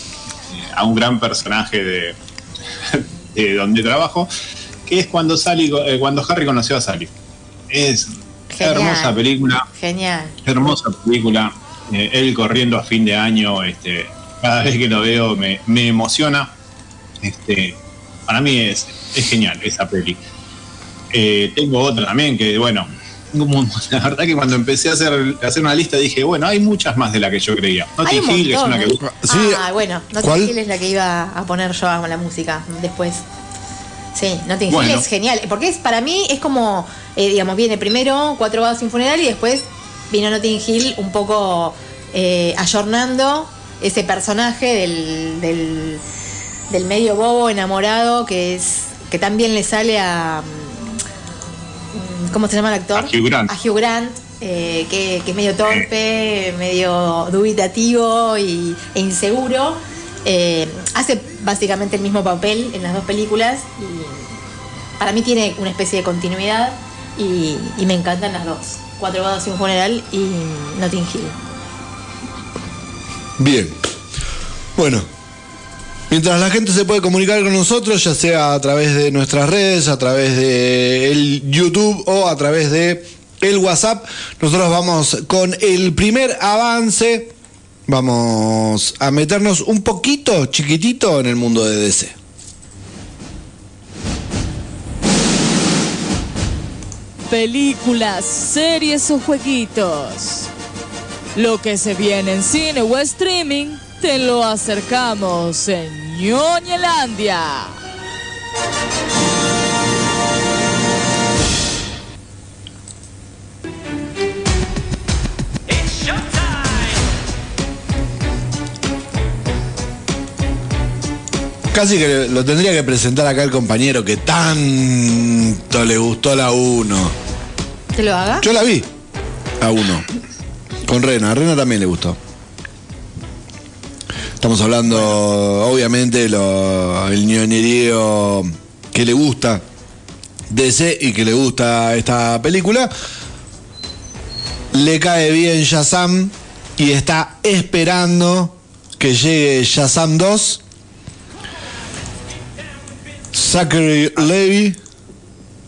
a un gran personaje de, de donde trabajo, que es cuando Sally, eh, cuando Harry conoció a Sally. Es Genial. hermosa película, Genial. hermosa película. Eh, él corriendo a fin de año, este, cada vez que lo veo me, me emociona. Este, para mí es, es genial esa peli. Eh, tengo otra también que, bueno, como- la verdad que cuando empecé a hacer, a hacer una lista dije, bueno, hay muchas más de la que yo creía. Hay Notting un Hill es una ¿eh? que Sí. Ah, bueno, Notting ¿Cuál? Hill es la que iba a poner yo a la música después. Sí, Notting Hill Bueno. es genial, porque es para mí es como, eh, digamos, viene primero Cuatro Vados sin funeral y después vino Notting Hill un poco eh, ayornando ese personaje del, del, del medio bobo enamorado que es que también le sale a ¿cómo se llama el actor? A Hugh Grant. A Hugh Grant, eh, que, que es medio torpe, medio dubitativo y, e inseguro. Eh, hace básicamente el mismo papel en las dos películas y para mí tiene una especie de continuidad y, y me encantan las dos. Cuatro bodas y un funeral y Notting Hill. Bien. Bueno. Mientras la gente se puede comunicar con nosotros, ya sea a través de nuestras redes, a través de el YouTube o a través de el WhatsApp, nosotros vamos con el primer avance. Vamos a meternos un poquito, chiquitito, en el mundo de DC. Películas, series o jueguitos. Lo que se viene en cine o streaming, te lo acercamos en Ñoñelandia. Casi que lo tendría que presentar acá el compañero que tanto le gustó la 1. ¿Te lo haga? Yo la vi, a 1. Con Rena, a Rena también le gustó. Estamos hablando, obviamente, lo, el ñoñerío que le gusta DC y que le gusta esta película. Le cae bien Shazam y está esperando que llegue Shazam 2. Zachary Levy,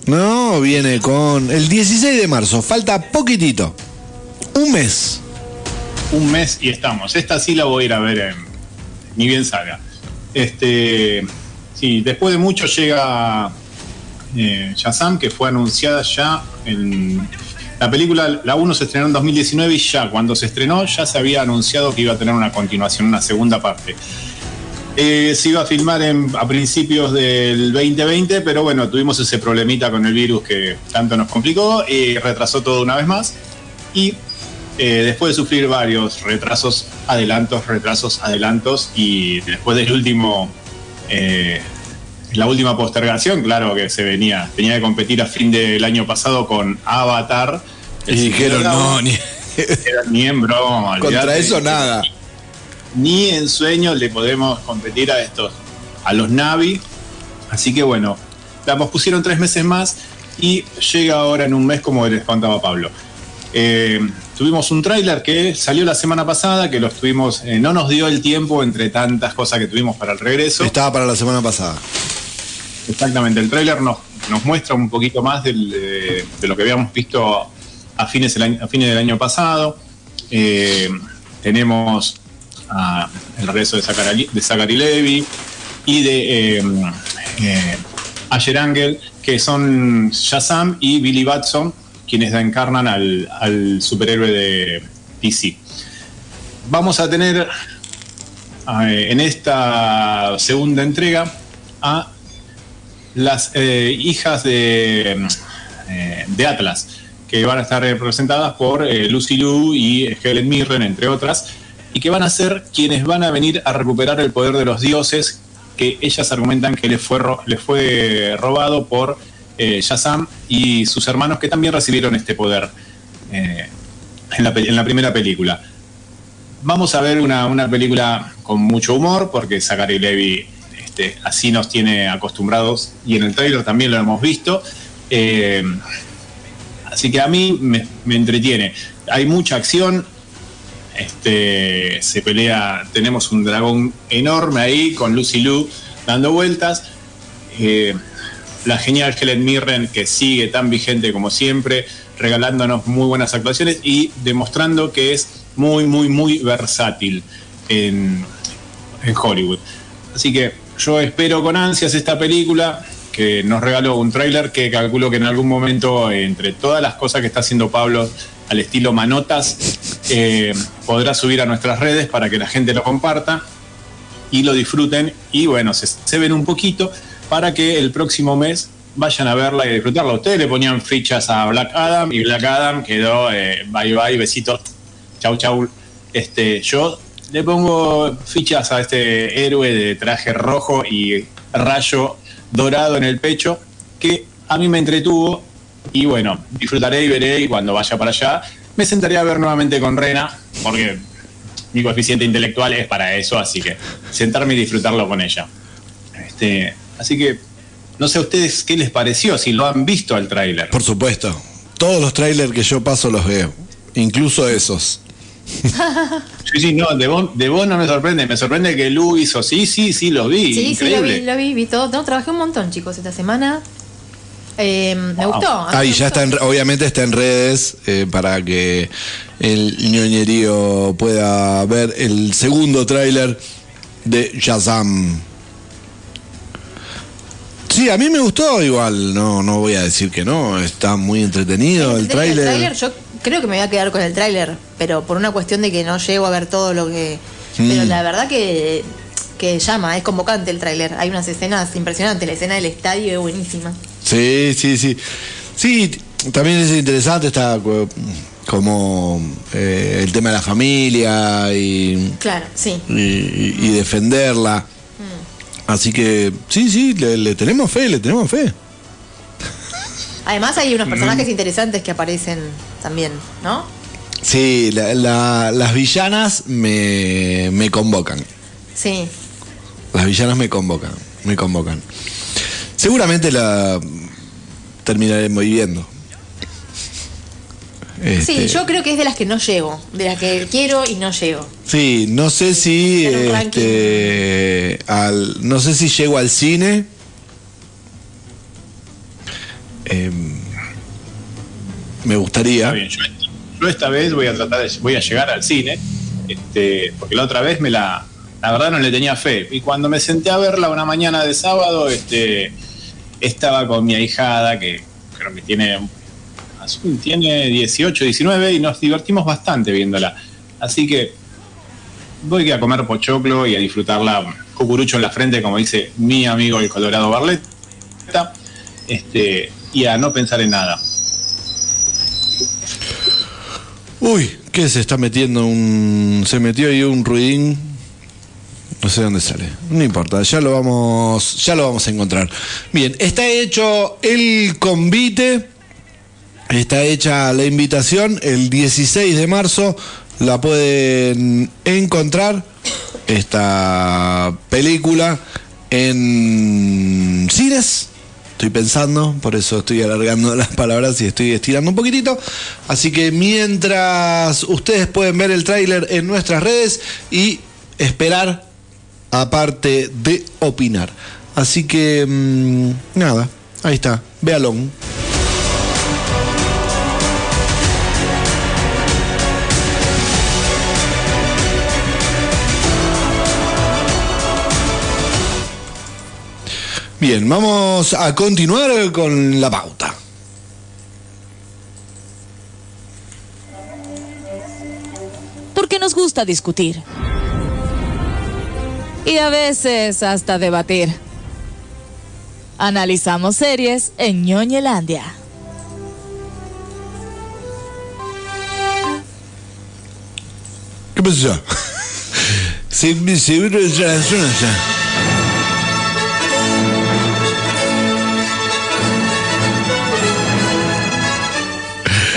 no, viene con el 16 de marzo, falta poquitito, un mes. un mes y estamos. Esta sí la voy a ir a ver en, ni bien salga. Este, después de mucho llega eh, Shazam, que fue anunciada ya en la película, la 1 se estrenó en 2019 y ya cuando se estrenó ya se había anunciado que iba a tener una continuación, una segunda parte. Eh, se iba a filmar a principios del 2020, pero bueno, tuvimos ese problemita con el virus que tanto nos complicó y retrasó todo una vez más. Y eh, después de sufrir varios retrasos, adelantos, retrasos, adelantos, y después del último, eh, la última postergación, claro que se venía, tenía que competir a fin del año pasado con Avatar. Y dijeron, no, ni, ni en broma. contra olvidate. eso nada. Ni en sueños le podemos competir a estos, a los Navi. Así que bueno, la pospusieron tres meses más y llega ahora en un mes, como les contaba Pablo. Eh, tuvimos un tráiler que salió la semana pasada, que lo estuvimos, eh, no nos dio el tiempo entre tantas cosas que tuvimos para el regreso. Estaba para la semana pasada. Exactamente, el tráiler nos, nos muestra un poquito más del, eh, de lo que habíamos visto a fines del año, a fines del año pasado. Eh, tenemos el regreso de Zachary, de Zachary Levy y de eh, eh, Asher Angel, que son Shazam y Billy Batson, quienes encarnan al, superhéroe de DC. Vamos a tener eh, en esta segunda entrega a las eh, hijas de, eh, de Atlas, que van a estar representadas por Lucy Liu y Helen Mirren, entre otras, y que van a ser quienes van a venir a recuperar el poder de los dioses que ellas argumentan que les fue robado por eh, Shazam y sus hermanos que también recibieron este poder eh, en, la, primera película. Vamos a ver una, una película con mucho humor, porque Zachary Levy este, así nos tiene acostumbrados y en el trailer también lo hemos visto. Eh, así que a mí me, entretiene. Hay mucha acción. Este, se pelea, tenemos un dragón enorme ahí con Lucy Liu dando vueltas. Eh, la genial Helen Mirren que sigue tan vigente como siempre, regalándonos muy buenas actuaciones y demostrando que es muy, muy, muy versátil en, en Hollywood. Así que yo espero con ansias esta película que nos regaló un tráiler que calculo que en algún momento, entre todas las cosas que está haciendo Pablo al estilo manotas, eh, podrá subir a nuestras redes para que la gente lo comparta y lo disfruten y bueno, se, se ven un poquito para que el próximo mes vayan a verla y disfrutarla. Ustedes le ponían fichas a Black Adam y Black Adam quedó eh, bye bye, besitos, chau chau. Este, yo le pongo fichas a este héroe de traje rojo y rayo dorado en el pecho que a mí me entretuvo y bueno, disfrutaré y veré y cuando vaya para allá me sentaré a ver nuevamente con Rena porque mi coeficiente intelectual es para eso, así que sentarme y disfrutarlo con ella. Este, así que no sé a ustedes qué les pareció, si lo han visto al tráiler. Por supuesto. Todos los trailers que yo paso los veo. Incluso esos. Sí, sí, no, de vos, de vos no me sorprende, me sorprende que Lu hizo, sí, sí, sí, los vi, Sí, sí, lo increíble. vi, lo vi, vi todo. No, trabajé un montón, chicos, esta semana. Eh, me Wow. gustó. a mí Ahí me ya gustó. está, en, obviamente está en redes eh, para que el ñoñerío pueda ver el segundo tráiler de Shazam. Sí, a mí me gustó igual, no, no voy a decir que no, está muy entretenido el tráiler. Yo creo que me voy a quedar con el tráiler, pero por una cuestión de que no llego a ver todo lo que... Pero Mm. la verdad que, que llama, es convocante el tráiler. Hay unas escenas impresionantes, la escena del estadio es buenísima. Sí, sí, sí. Sí, también es interesante, está co- como eh, el tema de la familia y, Claro, sí. y- y defenderla. Así que sí, sí, le, le tenemos fe, le tenemos fe. Además hay unos personajes interesantes que aparecen también, ¿no? Sí, la- la- las villanas me, me convocan. Sí. Las villanas me convocan, me convocan. Seguramente la terminaremos viendo. Este, Sí, yo creo que es de las que no llego, de las que quiero y no llego. Sí, no sé si este, al, no sé si llego al cine. Em, me gustaría. Está bien, yo, yo esta vez voy a tratar de, voy a llegar al cine, este, porque la otra vez me la, la verdad no le tenía fe. Y cuando me senté a verla una mañana de sábado, este, estaba con mi ahijada, que creo que tiene, tiene 18, 19, y nos divertimos bastante viéndola. Así que voy a comer pochoclo y a disfrutarla cucurucho en la frente, como dice mi amigo el Colorado Barletta, este, y a no pensar en nada. Uy, ¿Qué se está metiendo un. Se metió ahí un ruidín. No sé dónde sale. No importa, ya lo vamos. Ya lo vamos a encontrar. Bien, está hecho el convite. Está hecha la invitación. El 16 de marzo la pueden encontrar. Esta película en cines. Estoy pensando, por eso estoy alargando las palabras y estoy estirando un poquitito. Así que mientras ustedes pueden ver el tráiler en nuestras redes y esperar aparte de opinar. Así que mm, nada, ahí está, véalo. Bien, vamos a continuar con la pauta. Porque nos gusta discutir. Y a veces hasta debatir. Analizamos series en ñoñelandia. ¿Qué pasó? Se, seguro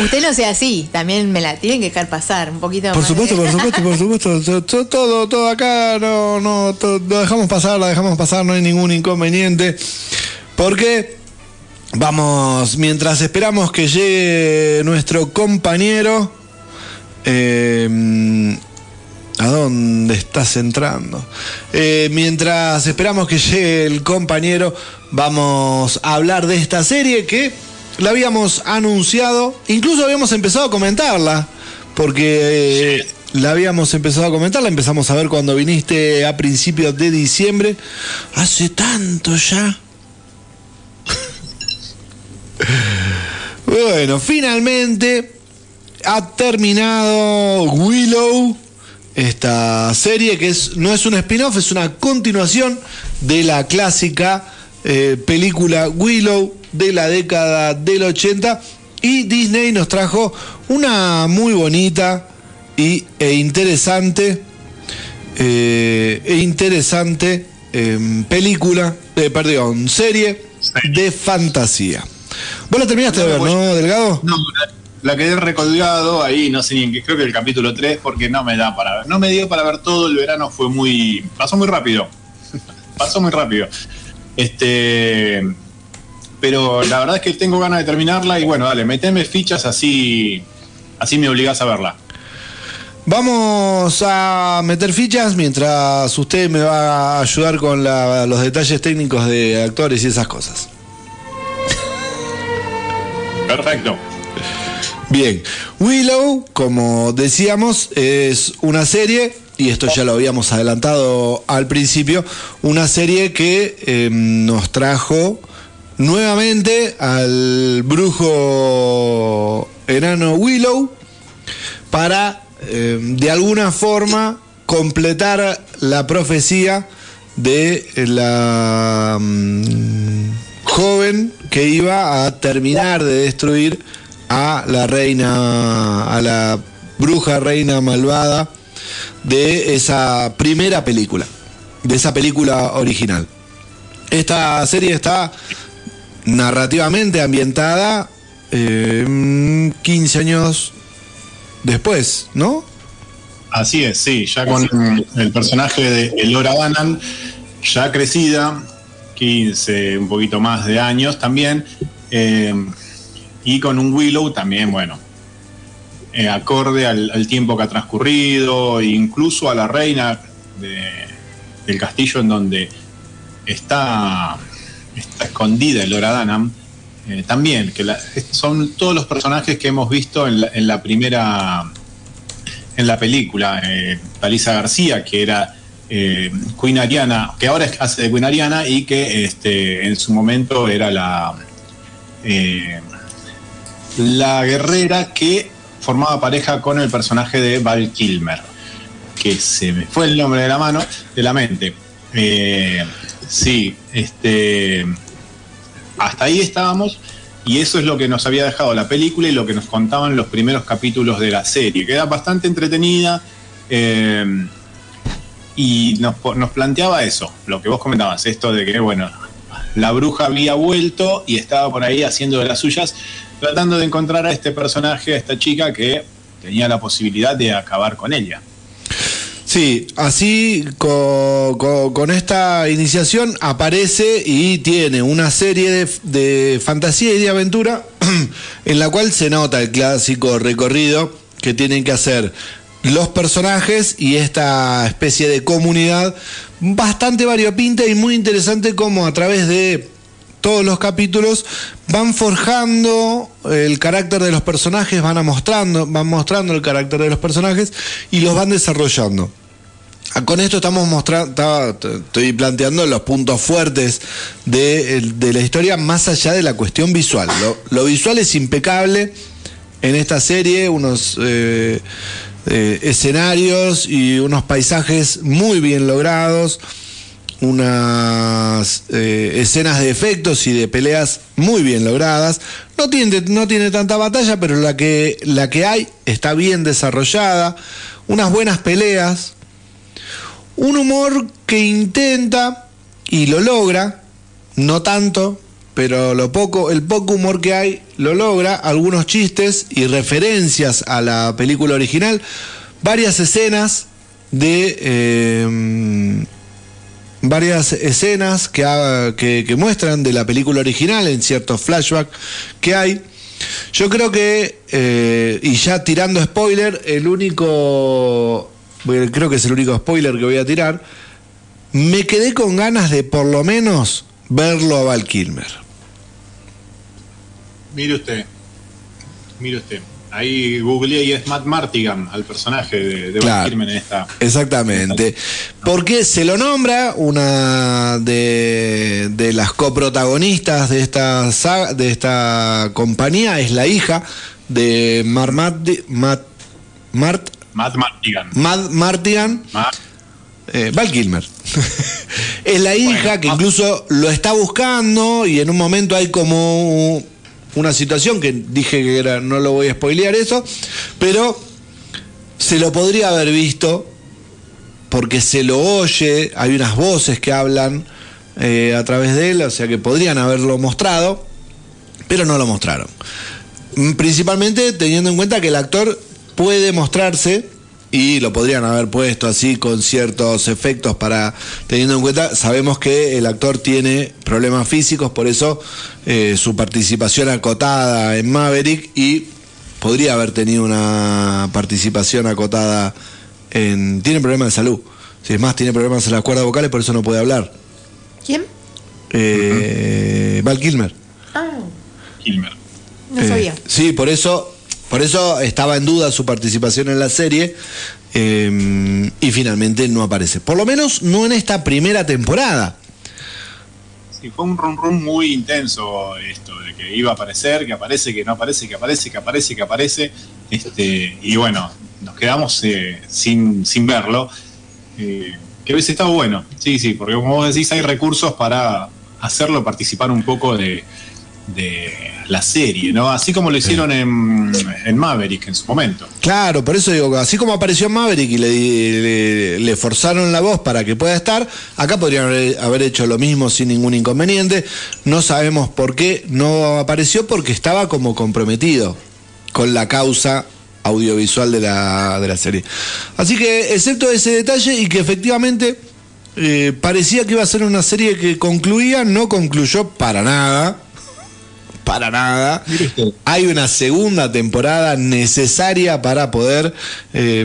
Usted no sea así, también me la tienen que dejar pasar un poquito Por más. supuesto, por supuesto, por supuesto. To- to- Todo, todo acá, no, no, to- lo dejamos pasar, la dejamos pasar, no hay ningún inconveniente. Porque vamos, mientras esperamos que llegue nuestro compañero, eh, ¿a dónde estás entrando? Eh, mientras esperamos que llegue el compañero, vamos a hablar de esta serie que la habíamos anunciado, incluso habíamos empezado a comentarla, porque eh, la habíamos empezado a comentar, la empezamos a ver cuando viniste a principios de diciembre, hace tanto ya. Bueno, finalmente ha terminado Willow, esta serie que es, no es un spin-off, es una continuación de la clásica eh, película Willow de la década del 80 y Disney nos trajo una muy bonita y, e interesante eh, e interesante em, película, eh, perdón, serie de fantasía. Vos la terminaste de ver, ¿no, Delgado? No, la, la quedé recolgado ahí, no sé ni en qué, creo que el capítulo 3, porque no me da para ver. No me dio para ver todo, el verano fue muy. pasó muy rápido. pasó muy rápido. Este. Pero la verdad es que tengo ganas de terminarla y bueno, dale, meteme fichas así. Así me obligás a verla. Vamos a meter fichas mientras usted me va a ayudar con la- los detalles técnicos de actores y esas cosas. Perfecto. Bien, Willow, como decíamos, es una serie, y esto ya lo habíamos adelantado al principio, una serie que eh, nos trajo nuevamente al brujo enano Willow para eh, de alguna forma completar la profecía de la mm, joven que iba a terminar de destruir a la reina, a la bruja reina malvada de esa primera película, de esa película original. Esta serie está narrativamente ambientada eh, 15 años después, ¿no? Así es, sí, ya con el personaje de Elora Danan, ya crecida, 15, un poquito más de años también, eh, y con un Willow también, bueno, eh, acorde al, tiempo que ha transcurrido, e incluso a la reina de- del castillo en donde está, está escondida Elora Danan, eh, también, que son todos los personajes que hemos visto en la, en la primera en la película. Eh, Talisa García, que era eh, Queen Ariana, que ahora hace de Queen Ariana y que este, en su momento era la, la guerrera que formaba pareja con el personaje de Val Kilmer, que se me fue el nombre de la mano, de la mente. Eh, sí, este, hasta ahí estábamos Y eso es lo que nos había dejado la película y lo que nos contaban los primeros capítulos de la serie, que era bastante entretenida eh, y nos, nos planteaba eso, lo que vos comentabas, esto de que, bueno, la bruja había vuelto y estaba por ahí haciendo de las suyas, tratando de encontrar a este personaje, a esta chica que tenía la posibilidad de acabar con ella. Sí, así co- co- con, esta iniciación aparece y tiene una serie de, de fantasía y de aventura en la cual se nota el clásico recorrido que tienen que hacer los personajes y esta especie de comunidad bastante variopinta y muy interesante como a través de todos los capítulos van forjando el carácter de los personajes, van mostrando, van mostrando el carácter de los personajes y los van desarrollando. Ah, Con esto estamos mostrando, estoy planteando los puntos fuertes de, la historia más allá de la cuestión visual. Lo, lo visual es impecable en esta serie, unos eh, eh, escenarios y unos paisajes muy bien logrados unas eh, escenas de efectos y de peleas muy bien logradas. No tiene, no tiene tanta batalla, pero la que, la que hay está bien desarrollada. Unas buenas peleas. Un humor que intenta y lo logra, no tanto, pero lo poco, el poco humor que hay lo logra, algunos chistes y referencias a la película original, varias escenas de eh, varias escenas que, muestran de la película original en ciertos flashbacks que hay. Yo creo que, eh, y ya tirando spoiler, el único, creo que es el único spoiler que voy a tirar, me quedé con ganas de por lo menos verlo a Val Kilmer. Mire usted, mire usted. Ahí googleé y es Matt Martigan al personaje de, de Val Claro. Kilmer en esta. Exactamente. Porque se lo nombra una de, de las coprotagonistas de esta saga- de esta compañía, es la hija de Mar Matt, Mart, Matt Martigan. Matt Martigan, Matt- eh, Val Kilmer. es la hija que incluso lo está buscando y en un momento hay como una situación que dije que era, no lo voy a spoilear eso, pero se lo podría haber visto porque se lo oye, hay unas voces que hablan eh, a través de él, o sea que podrían haberlo mostrado, pero no lo mostraron. Principalmente teniendo en cuenta que el actor puede mostrarse y lo podrían haber puesto así con ciertos efectos para teniendo en cuenta sabemos que el actor tiene problemas físicos por eso eh, su participación acotada en Maverick y podría haber tenido una participación acotada en tiene problemas de salud si es más tiene problemas en las cuerdas vocales por eso no puede hablar ¿Quién? Eh, Val Kilmer Ah, Kilmer. no Eh, sabía. Sí, por eso, por eso estaba en duda su participación en la serie eh, y finalmente no aparece. Por lo menos no en esta primera temporada. Sí, fue un rum rum muy intenso esto, de que iba a aparecer, que aparece, que no aparece, que aparece, que aparece, que aparece. Este, y bueno, nos quedamos eh, sin, sin verlo. Eh, que hubiese estado bueno, sí, sí, porque como vos decís, hay recursos para hacerlo participar un poco de, de la serie, ¿no? Así como lo hicieron en, en Maverick en su momento. Claro, por eso digo, así como apareció Maverick y le, le- le forzaron la voz para que pueda estar, acá podrían haber, haber hecho lo mismo sin ningún inconveniente. No sabemos por qué no apareció, porque estaba como comprometido con la causa audiovisual de la, de la serie. Así que, excepto ese detalle y que efectivamente eh, parecía que iba a ser una serie que concluía, no concluyó para nada. Para nada. Hay una segunda temporada necesaria para poder eh,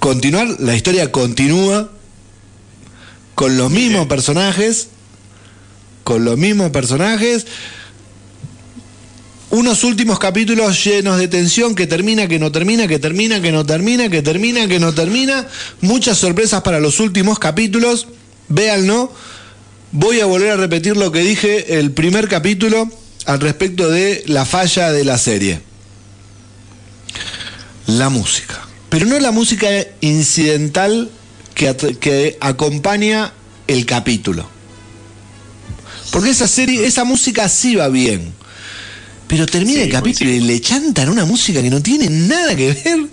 continuar. La historia continúa con los mismos personajes. Con los mismos personajes. Unos últimos capítulos llenos de tensión que termina, que no termina, que termina, que no termina, que termina, que no termina. Muchas sorpresas para los últimos capítulos. Véanlo. Voy a volver a repetir lo que dije el primer capítulo al respecto de la falla de la serie. La música. Pero no la música incidental que, que acompaña el capítulo. Porque esa serie, esa música sí va bien. Pero termina Sí, el capítulo y le chantan una música que no tiene nada que ver.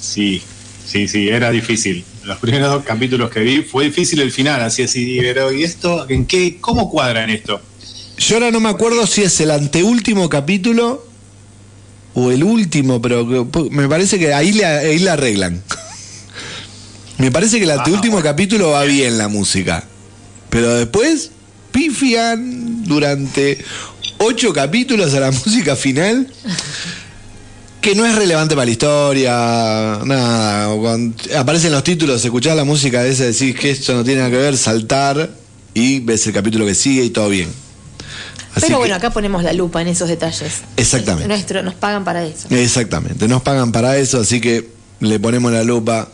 Sí, sí, sí, era difícil. Los primeros dos capítulos que vi fue difícil el final, así así, pero ¿y esto? ¿En qué? ¿Cómo cuadran esto? Yo ahora no me acuerdo si es el anteúltimo capítulo o el último, pero que- me parece que ahí le, ahí le arreglan. Me parece que el anteúltimo capítulo va bien la música. Pero después pifian durante ocho capítulos a la música final. Que no es relevante para la historia, nada. cuando aparecen los títulos, escuchás la música esa, decís que esto no tiene nada que ver, saltar y ves el capítulo que sigue y todo bien. Así Pero que- bueno, acá ponemos la lupa en esos detalles. Exactamente. Nuestro, nos pagan para eso. Exactamente, nos pagan para eso, así que le ponemos la lupa.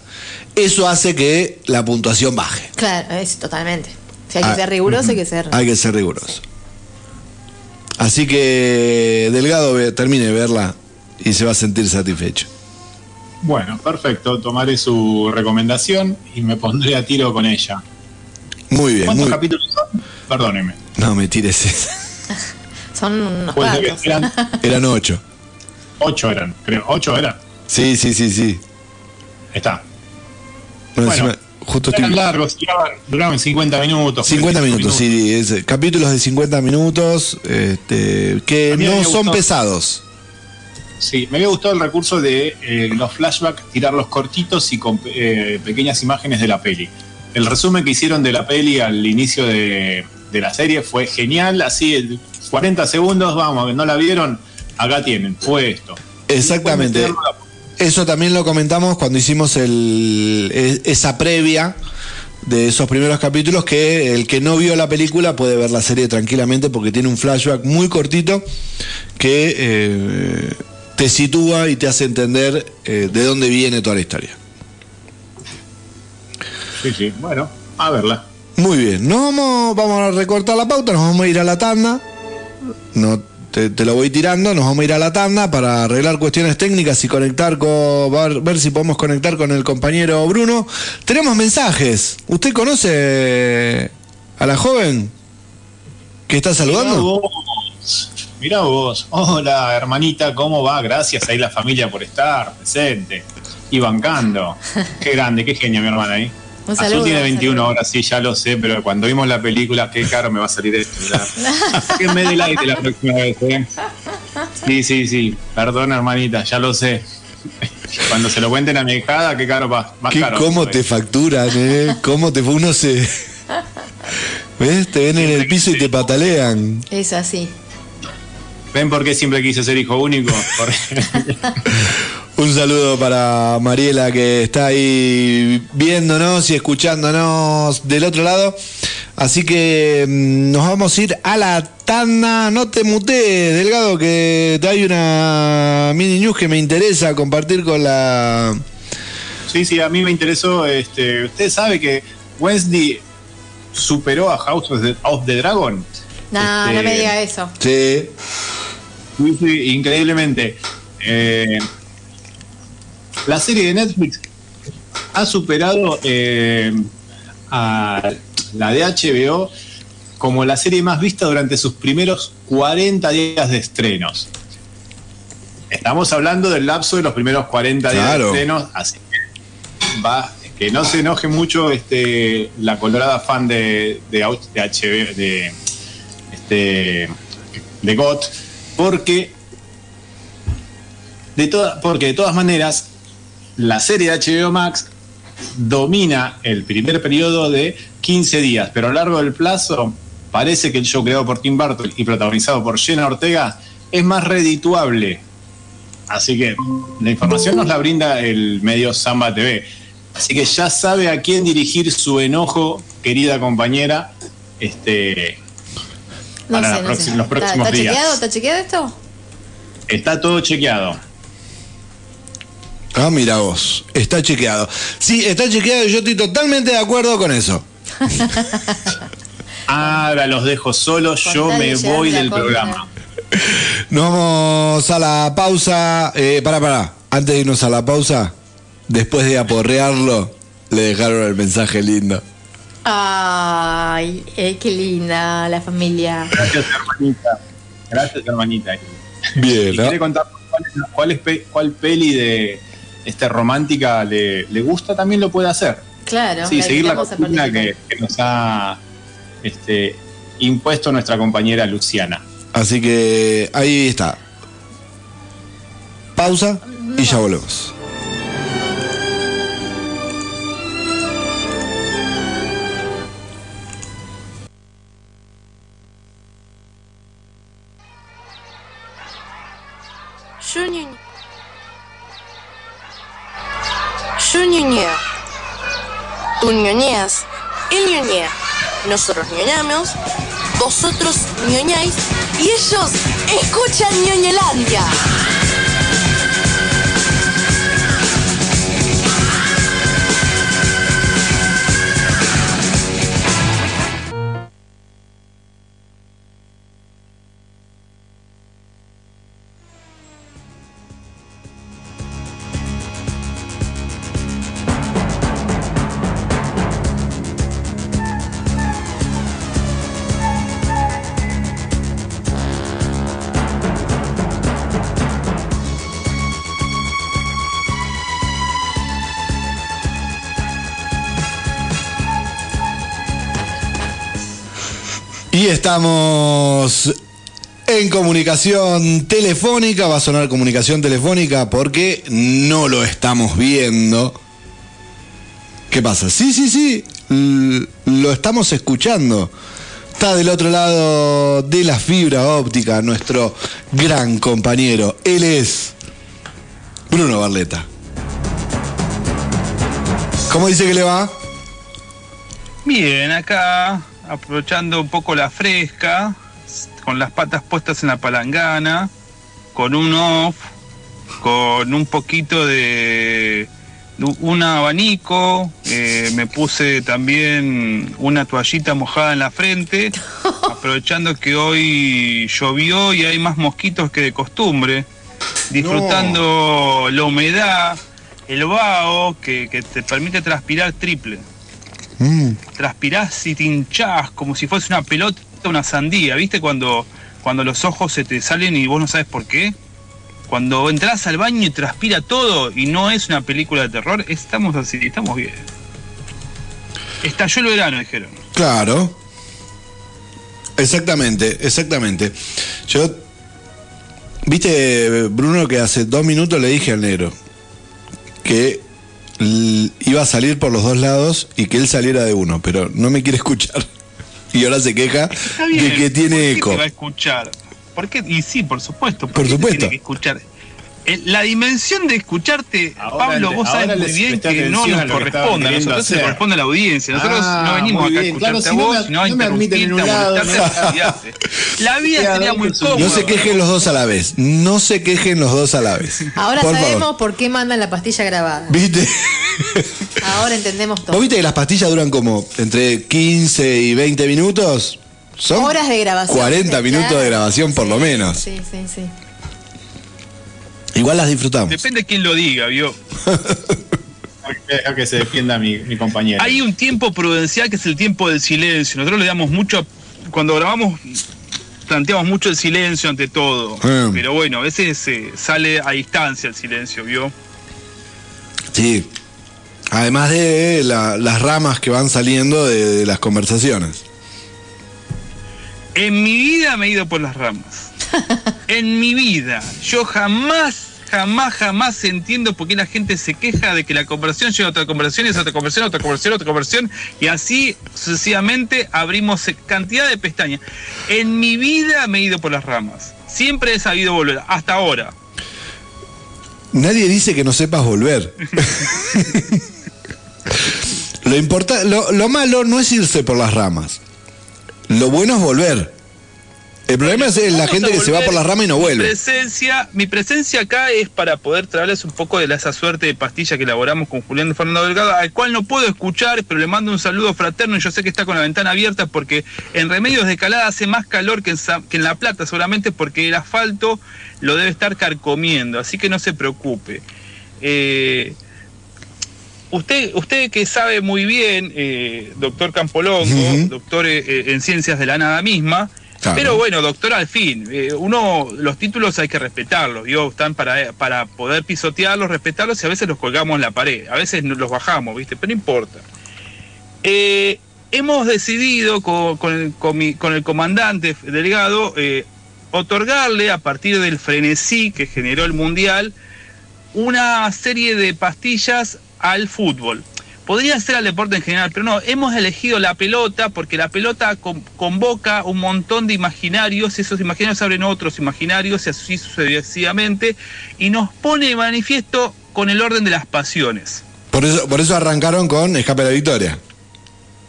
Eso hace que la puntuación baje. Claro, es totalmente. Si hay que Ah, ser riguroso, hay que ser. Hay que ser riguroso. Así que Delgado ve- termine de verla y se va a sentir satisfecho. Bueno, perfecto, tomaré su recomendación y me pondré a tiro con ella. Muy bien. ¿Cuántos muy- capítulos son? Perdóneme. No me tires esa. Son unos Pues eran Eran ocho. ocho eran, creo. ¿Ocho eran? Sí, sí, sí, sí. Está. Bueno, Bueno, encima, justo Eran estoy... largos, duraban, duraban 50 minutos. 50 45 minutos, sí, es- capítulos de 50 minutos este, que no son gustado. pesados. Sí, me había gustado el recurso de eh, los flashbacks, tirarlos cortitos y con eh, pequeñas imágenes de la peli. El resumen que hicieron de la peli al inicio de, de la serie fue genial, así el 40 segundos, vamos, no la vieron, acá tienen, fue esto. Exactamente. Eso también lo comentamos cuando hicimos el, e- esa previa de esos primeros capítulos, que el que no vio la película puede ver la serie tranquilamente porque tiene un flashback muy cortito que eh, te sitúa y te hace entender eh, de dónde viene toda la historia. Sí, sí, bueno, a verla. Muy bien, nos vamos, vamos a recortar la pauta, nos vamos a ir a la tanda. No, te, te lo voy tirando, nos vamos a ir a la tanda para arreglar cuestiones técnicas y conectar con. Ver, ver si podemos conectar con el compañero Bruno. Tenemos mensajes. ¿Usted conoce a la joven que está Mirá saludando? vos, mirá vos. Hola, hermanita, ¿cómo va? Gracias ahí la familia por estar presente y bancando. Qué grande, qué genia mi hermana ahí. Un Azul saludo, tiene un 21 saludo. ahora, sí, ya lo sé, pero cuando vimos la película, qué caro me va a salir esto. Que me dé like la próxima vez, ¿eh? Sí, sí, sí. Perdón, hermanita, ya lo sé. Cuando se lo cuenten a mi hijada, qué caro va. Más ¿Qué, caro. ¿Cómo te facturan, eh? ¿Cómo te uno se. ¿Ves? Te ven en el piso y te patalean. Es así. ¿Ven por qué siempre quise ser hijo único? Un saludo para Mariela que está ahí viéndonos y escuchándonos del otro lado. Así que mm, nos vamos a ir a la tanda. No te mutees, Delgado, que hay una mini news que me interesa compartir con la... Sí, sí, a mí me interesó. Este, Usted sabe que Wednesday superó a House of the, of the Dragon. No, Este, no me diga eso. Sí. Sí, sí, increíblemente. Eh, la serie de Netflix ha superado eh, a la de HBO como la serie más vista durante sus primeros 40 días de estrenos. Estamos hablando del lapso de los primeros 40 días Claro. de estrenos, así que va, que no se enoje mucho este, la colorada fan de, de, de HBO, de, este, de GOT, porque de, toda- porque de todas maneras la serie de HBO Max domina el primer periodo de 15 días, pero a lo largo del plazo parece que el show creado por Tim Burton y protagonizado por Jenna Ortega es más redituable. Así que la información nos la brinda el medio Samba TV. Así que ya sabe a quién dirigir su enojo, querida compañera, este, No Para sé, la no próxima- sé. los próximos ¿Está, está días. chequeado? ¿Está chequeado esto? está todo chequeado. Ah, mira vos. Está chequeado. Sí, está chequeado y yo estoy totalmente de acuerdo con eso. Ahora los dejo solos, yo me voy del programa. Nos vamos a la pausa. Eh, para, para. Antes de irnos a la pausa, después de aporrearlo, le dejaron el mensaje lindo. Ay, eh, qué linda la familia. Gracias, hermanita. Gracias, hermanita. Bien, quiere contar cuál, es- cuál es pe- cuál peli de este romántica le, le gusta, también lo puede hacer. Claro, sí, la seguir la invitamos a columna participar. que, que nos ha este, impuesto nuestra compañera Luciana. Así que ahí está. Pausa y ya volvemos. Yo ñoñeo. Tú ñoñeas. Él ñoñea. Nosotros ñoñamos. Vosotros ñoñáis. Y ellos escuchan ñoñelandia. Estamos en comunicación telefónica. Va a sonar comunicación telefónica porque no lo estamos viendo. ¿Qué pasa? Sí, sí, sí. Lo estamos escuchando. Está del otro lado de la fibra óptica nuestro gran compañero. Él es Bruno Barleta. ¿Cómo dice que le va? Bien, acá aprovechando un poco la fresca, con las patas puestas en la palangana, con un off, con un poquito de un abanico, eh, me puse también una toallita mojada en la frente, aprovechando que hoy llovió y hay más mosquitos que de costumbre, disfrutando la humedad, el vaho que, que te permite transpirar triple Mm, transpirás y te hinchás como si fuese una pelota, una sandía, ¿viste? Cuando, cuando los ojos se te salen y vos no sabes por qué. Cuando entras al baño y transpira todo y no es una película de terror, estamos así, estamos bien. Estalló el verano, dijeron. Claro. Exactamente, exactamente. Yo, viste, Bruno, que hace dos minutos le dije al negro que iba a salir por los dos lados y que él saliera de uno, pero no me quiere escuchar. Y ahora se queja de que tiene ¿Por qué eco. te va a escuchar? ¿Por qué? Y sí, por supuesto. ¿por supuesto. Tiene que escuchar. Eh, La dimensión de escucharte, Ahora Pablo, le- vos sabes muy bien que no nos corresponde. A nosotros se corresponde a la audiencia. Nosotros Ah, no venimos acá a bien. Claro, escucharte si a no vos, sino a no me admiten en un interrumpirte. La vida sería muy cómoda. No se quejen los dos a la vez. No se quejen los dos a la vez. Ahora por sabemos favor. por qué mandan la pastilla grabada. ¿Viste? Ahora entendemos todo. ¿Vos viste que las pastillas duran como entre 15 y 20 minutos? Son Horas de grabación. 40 minutos Claro. de grabación por lo menos. Sí, sí, sí. Igual las disfrutamos. Depende de quién lo diga, ¿vio? Deja que se defienda mi, mi compañero. Hay un tiempo prudencial que es el tiempo del silencio. Nosotros le damos mucho, cuando grabamos, planteamos mucho el silencio ante todo. Mm. Pero bueno, a veces eh, sale a distancia el silencio, ¿vio? Sí. Además de la- las ramas que van saliendo de, de las conversaciones. En mi vida me he ido por las ramas. En mi vida. Yo jamás, jamás, jamás entiendo por qué la gente se queja de que la conversión llega a otra conversión, y es otra conversión, otra conversión, otra conversión, y así sucesivamente abrimos cantidad de pestañas. En mi vida me he ido por las ramas. Siempre he sabido volver, hasta ahora. Nadie dice que no sepas volver. lo, importa, lo, lo malo no es irse por las ramas. Lo bueno es volver. El problema es la Vamos gente que se va por las ramas y no Mi vuelve. presencia, mi presencia acá es para poder traerles un poco de la- esa suerte de pastilla que elaboramos con Julián Fernando Delgado, al cual no puedo escuchar, pero le mando un saludo fraterno y yo sé que está con la ventana abierta porque en Remedios de Calada hace más calor que en, que en La Plata, seguramente porque el asfalto lo debe estar carcomiendo, así que no se preocupe. Eh, Usted, usted que sabe muy bien, eh, doctor Campolongo, Ujú. doctor eh, eh, en ciencias de la nada misma, Pero bueno, doctor, al fin, eh, uno, los títulos hay que respetarlos, ¿vio? Están para, para poder pisotearlos, respetarlos y a veces los colgamos en la pared, a veces los bajamos, ¿viste? Pero no importa. Eh, hemos decidido con, con el, comandante delegado eh, otorgarle a partir del frenesí que generó el Mundial una serie de pastillas al fútbol. Podría ser al deporte en general, pero no, hemos elegido la pelota porque la pelota con- convoca un montón de imaginarios y esos imaginarios abren otros imaginarios y así sucesivamente y nos pone manifiesto con el orden de las pasiones. Por eso, por eso arrancaron con Escape a la Victoria.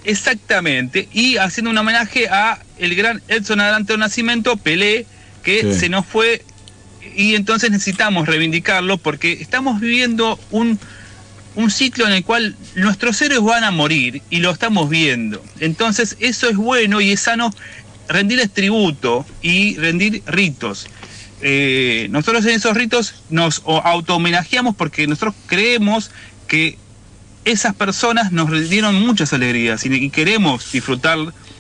Exactamente, y haciendo un homenaje a el gran Edson Adelante Nacimiento, Pelé, que Sí. se nos fue y entonces necesitamos reivindicarlo porque estamos viviendo un, un ciclo en el cual nuestros héroes van a morir y lo estamos viendo. Entonces eso es bueno y es sano rendirles tributo y rendir ritos. Eh, nosotros en esos ritos nos auto homenajeamos porque nosotros creemos que esas personas nos dieron muchas alegrías y, queremos disfrutar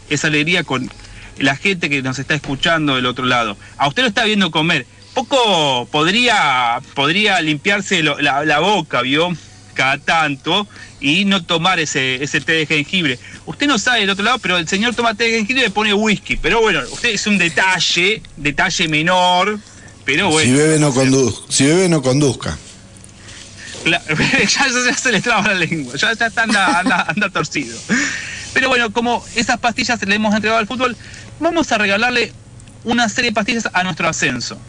esa alegría con la gente que nos está escuchando del otro lado. A usted lo está viendo comer. Poco podría, podría limpiarse la, la boca, ¿vio? Cada tanto y no tomar ese, ese té de jengibre. Usted no sabe del otro lado, pero el señor toma té de jengibre y le pone whisky. Pero bueno, usted es un detalle, detalle menor, pero bueno. si bebe no condu- si bebe no conduzca. Ya, ya se le traba la lengua, ya, ya está, anda, anda, anda torcido. Pero bueno, como esas pastillas le hemos entregado al fútbol, vamos a regalarle una serie de pastillas a nuestro ascenso.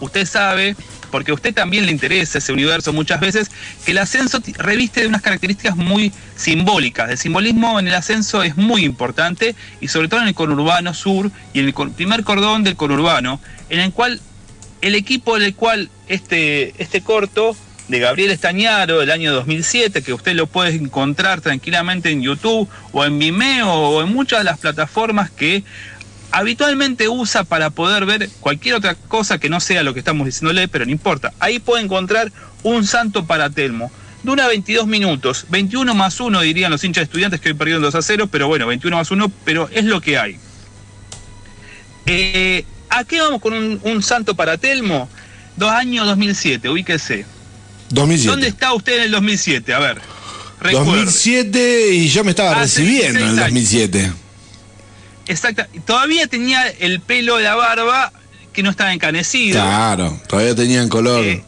Usted sabe, porque a usted también le interesa ese universo muchas veces, que el ascenso reviste de unas características muy simbólicas. El simbolismo en el ascenso es muy importante y sobre todo en el conurbano sur y en el primer cordón del conurbano, en el cual el equipo del cual este, este corto de Gabriel Estañaro del año 2007, que usted lo puede encontrar tranquilamente en YouTube o en Vimeo o en muchas de las plataformas que habitualmente usa para poder ver cualquier otra cosa que no sea lo que estamos diciéndole, pero no importa. Ahí puede encontrar un santo para Telmo. Dura 22 minutos, 21 más 1 dirían los hinchas estudiantes que hoy perdieron 2 a 0, pero bueno, 21 más 1, pero es lo que hay. Eh, ¿A qué vamos con un, un santo para Telmo? Dos años 2007, ubíquese. 2007. ¿Dónde está usted en el 2007? A ver, recuerde. 2007 y yo me estaba Hace recibiendo en el 16 años. 2007. Exacta. Todavía tenía el pelo de la barba que no estaba encanecido. Claro, todavía tenían color. Eh,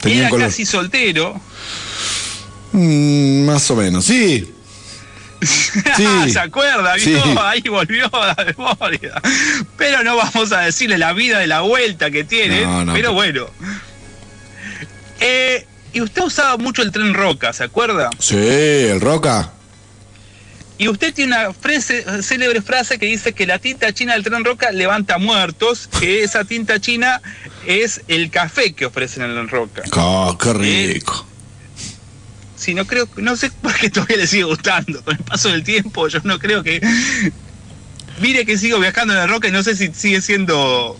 tenían Era color. casi soltero. Mm, más o menos, sí. Sí. ¿Se acuerda? Ahí volvió a la memoria. Pero no vamos a decirle la vida de la vuelta que tiene. No, no, pero pero- bueno. Eh, y usted usaba mucho el tren Roca, ¿se acuerda? Sí, el Roca. Y usted tiene una frase- célebre frase que dice que la tinta china del tren Roca levanta muertos, que esa tinta china es el café que ofrecen en el Roca. Oh, qué rico. Sí, no creo, no sé por qué todavía le sigue gustando. Con el paso del tiempo, yo no creo que. Mire que sigo viajando en el Roca y no sé si sigue siendo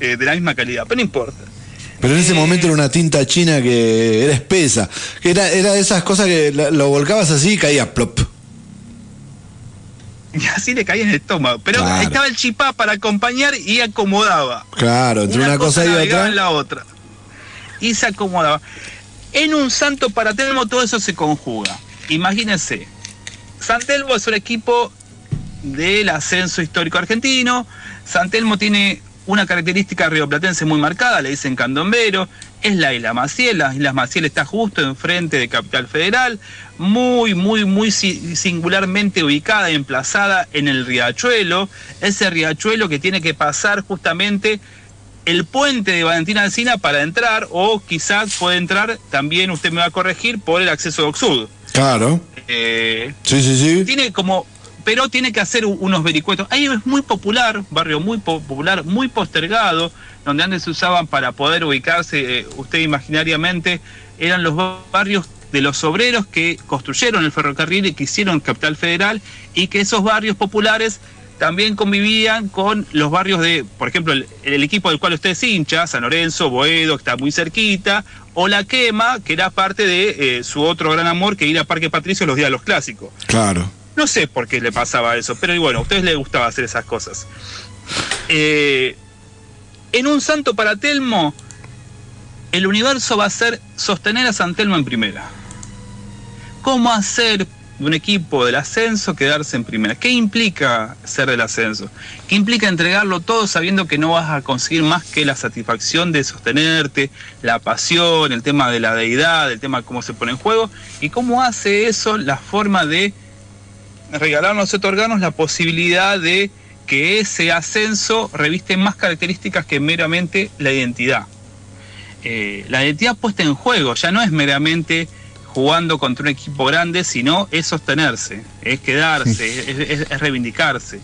eh, de la misma calidad, pero no importa. Pero en ese momento era una tinta china que era espesa. Que era, era de esas cosas que lo volcabas así y caía plop. Y así le caía en el estómago. Pero Claro. estaba el chipá para acompañar y acomodaba. Claro, entre una, cosa y navegaba otra. en la otra. Y se acomodaba. En un santo para Telmo todo eso se conjuga. Imagínense, San Telmo es un equipo del ascenso histórico argentino. San Telmo tiene una característica rioplatense muy marcada, le dicen candombero, es la isla Maciel, la isla Maciel está justo enfrente de Capital Federal, muy, muy, muy si- singularmente ubicada, emplazada en el riachuelo, ese riachuelo que tiene que pasar justamente el puente de Valentina Alcina para entrar, o quizás puede entrar, también usted me va a corregir, por el acceso de Oxud. Claro. Eh, Sí, sí, sí. tiene como pero tiene que hacer unos vericuetos. Ahí es muy popular, barrio muy po- popular, muy postergado, donde antes se usaban para poder ubicarse, eh, usted imaginariamente, eran los ba- barrios de los obreros que construyeron el ferrocarril y que hicieron Capital Federal, y que esos barrios populares también convivían con los barrios de, por ejemplo, el, el equipo del cual usted es hincha, San Lorenzo, Boedo, que está muy cerquita, o La Quema, que era parte de eh, su otro gran amor, que ir a Parque Patricio los días de los clásicos. Claro. No sé por qué le pasaba eso, pero bueno, a ustedes les gustaba hacer esas cosas. Eh, en un santo para Telmo, el universo va a ser sostener a San Telmo en primera. ¿Cómo hacer un equipo del ascenso quedarse en primera? ¿Qué implica ser del ascenso? ¿Qué implica entregarlo todo sabiendo que no vas a conseguir más que la satisfacción de sostenerte, la pasión, el tema de la deidad, el tema de cómo se pone en juego? ¿Y cómo hace eso la forma de regalarnos, otorgarnos la posibilidad de que ese ascenso reviste más características que meramente la identidad? Eh, la identidad puesta en juego ya no es meramente jugando contra un equipo grande, sino es sostenerse, es quedarse, es, es- es reivindicarse.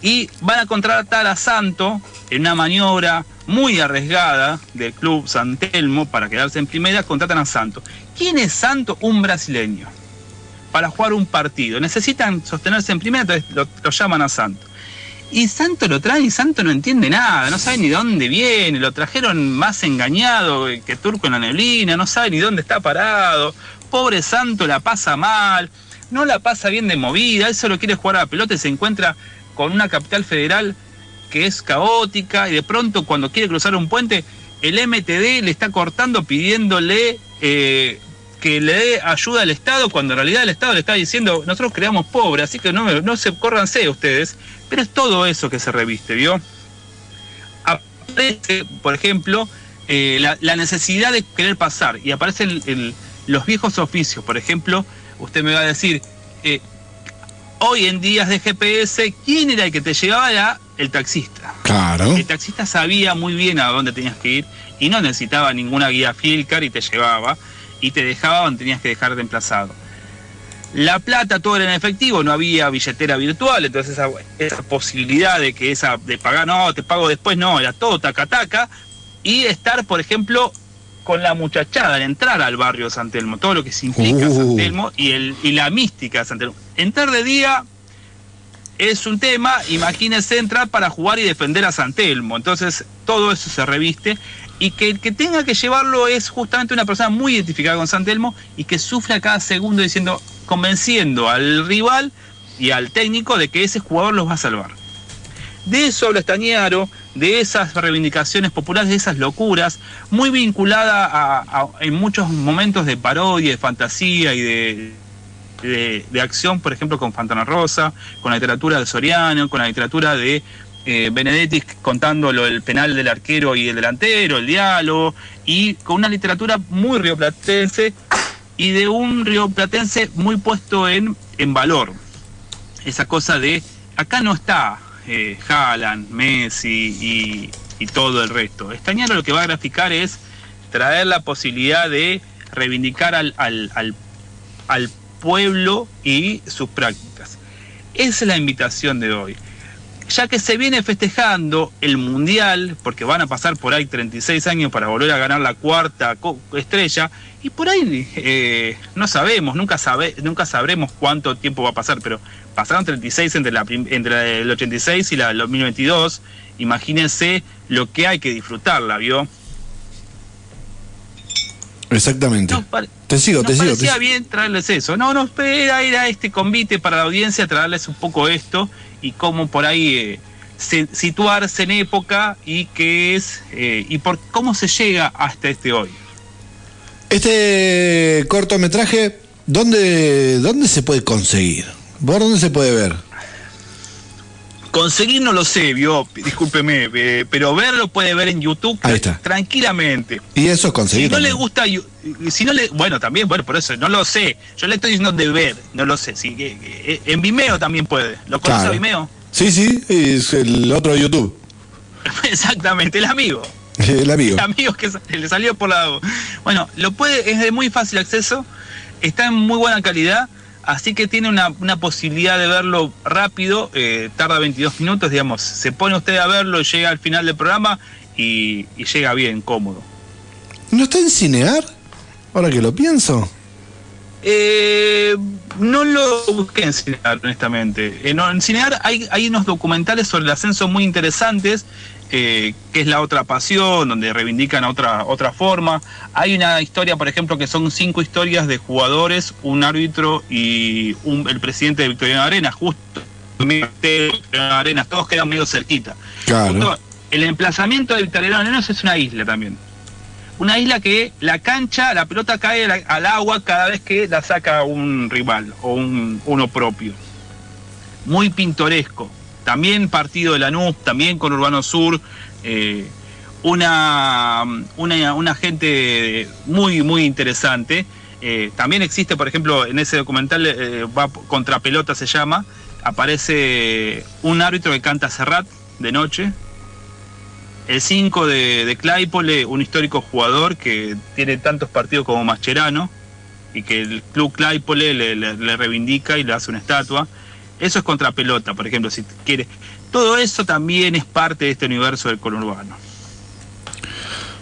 Y van a contratar a Santo en una maniobra muy arriesgada del club San Telmo para quedarse en primera, contratan a Santo. ¿Quién es Santo? Un brasileño. Para jugar un partido. Necesitan sostenerse en primera, entonces lo, llaman a Santo. Y Santo lo trae y Santo no entiende nada, no sabe ni de dónde viene, lo trajeron más engañado que Turco en la neblina, no sabe ni dónde está parado. Pobre Santo la pasa mal, no la pasa bien de movida, él solo quiere jugar a la pelota y se encuentra con una capital federal que es caótica y de pronto cuando quiere cruzar un puente, el MTD le está cortando pidiéndole eh, que le dé ayuda al Estado, cuando en realidad el Estado le está diciendo, nosotros creamos pobres, así que no, no se córranse ustedes. Pero es todo eso que se reviste, ¿vio? Aparece, por ejemplo, eh, la, la necesidad de querer pasar y aparecen el- los viejos oficios. Por ejemplo, usted me va a decir, eh, hoy en días de GPS, ¿quién era el que te llevaba? Era el taxista. Claro. El taxista sabía muy bien a dónde tenías que ir y no necesitaba ninguna guía Filcar y te llevaba y te dejaba donde tenías que dejar de emplazado. La plata todo era en efectivo, no había billetera virtual, entonces esa, esa posibilidad de que esa de pagar, no, te pago después, no, era todo taca taca y estar, por ejemplo, con la muchachada, al entrar al barrio de San Telmo, todo lo que implica Uh. San Telmo y, el, y la mística de San Telmo. Entrar de día es un tema, imagínense entrar para jugar y defender a San Telmo. Entonces, todo eso se reviste. Y que el que tenga que llevarlo es justamente una persona muy identificada con San Telmo y que sufre a cada segundo diciendo, convenciendo al rival y al técnico de que ese jugador los va a salvar. De eso habla Estañaro, de esas reivindicaciones populares, de esas locuras, muy vinculada a, en muchos momentos de parodia, de fantasía y de, de acción, por ejemplo, con Fantana Rosa, con la literatura de Soriano, con la literatura de eh, Benedetti contando lo del penal del arquero y el delantero, el diálogo, y con una literatura muy rioplatense y de un rioplatense muy puesto en, en valor. Esa cosa de, acá no está eh, Haaland, Messi y, todo el resto. Estañaro lo que va a graficar es traer la posibilidad de reivindicar al, al, al, al pueblo y sus prácticas. Esa es la invitación de hoy. Ya que se viene festejando el Mundial, porque van a pasar por ahí 36 años para volver a ganar la cuarta estrella, y por ahí eh, no sabemos, nunca, sabe, nunca sabremos cuánto tiempo va a pasar, pero pasaron 36 entre, la, entre el 86 y la, el 2022, imagínense lo que hay que disfrutarla, ¿vio? Exactamente. Nos Te sigo, nos te sigo. parecía bien traerles eso. No, no, era, era este convite para la audiencia, traerles un poco esto y cómo por ahí eh, se- situarse en época y qué es eh, y por cómo se llega hasta este hoy. Este cortometraje, ¿dónde, ¿dónde se puede conseguir? ¿Por dónde se puede ver? Conseguir no lo sé, vio, discúlpeme, eh, pero verlo puede ver en YouTube Ahí está. tranquilamente. Y eso es Si conseguir. no le gusta, si no le, bueno, también, bueno, por eso, no lo sé. Yo le estoy diciendo de ver, no lo sé. Si, eh, en Vimeo también puede. ¿Lo conoce Claro. a Vimeo? Sí, sí, es el otro de YouTube. Exactamente, el amigo. El amigo. El amigo que le salió por la. Bueno, lo puede, es de muy fácil acceso, está en muy buena calidad, así que tiene una, una posibilidad de verlo rápido, eh, tarda 22 minutos, digamos. Se pone usted a verlo, llega al final del programa y, y llega bien, cómodo. ¿No está en Cinear? Ahora que lo pienso. Eh, no lo busqué en Cinear, honestamente. Eh, no, en Cinear hay, hay unos documentales sobre el ascenso muy interesantes. Que, que es la otra pasión, donde reivindican otra, otra forma. Hay una historia, por ejemplo, que son cinco historias de jugadores, un árbitro y un- el presidente de Victoriano Arenas, justo Victoriano Arenas, todos quedan medio cerquita. Claro. Justo el emplazamiento de Victoriano Arenas es una isla también. Una isla que la cancha, la pelota cae al, al agua cada vez que la saca un rival o un, uno propio. Muy pintoresco. También partido de Lanús, también con Urbano Sur. eh, una, una, gente muy, muy interesante. Eh, también existe, por ejemplo, en ese documental, eh, va contra pelota se llama, aparece un árbitro que canta Serrat de noche, el 5 de, de Claypole, un histórico jugador que tiene tantos partidos como Mascherano y que el club Claypole le, le- le reivindica y le hace una estatua. Eso es contra pelota, por ejemplo, si quiere. Todo eso también es parte de este universo del conurbano.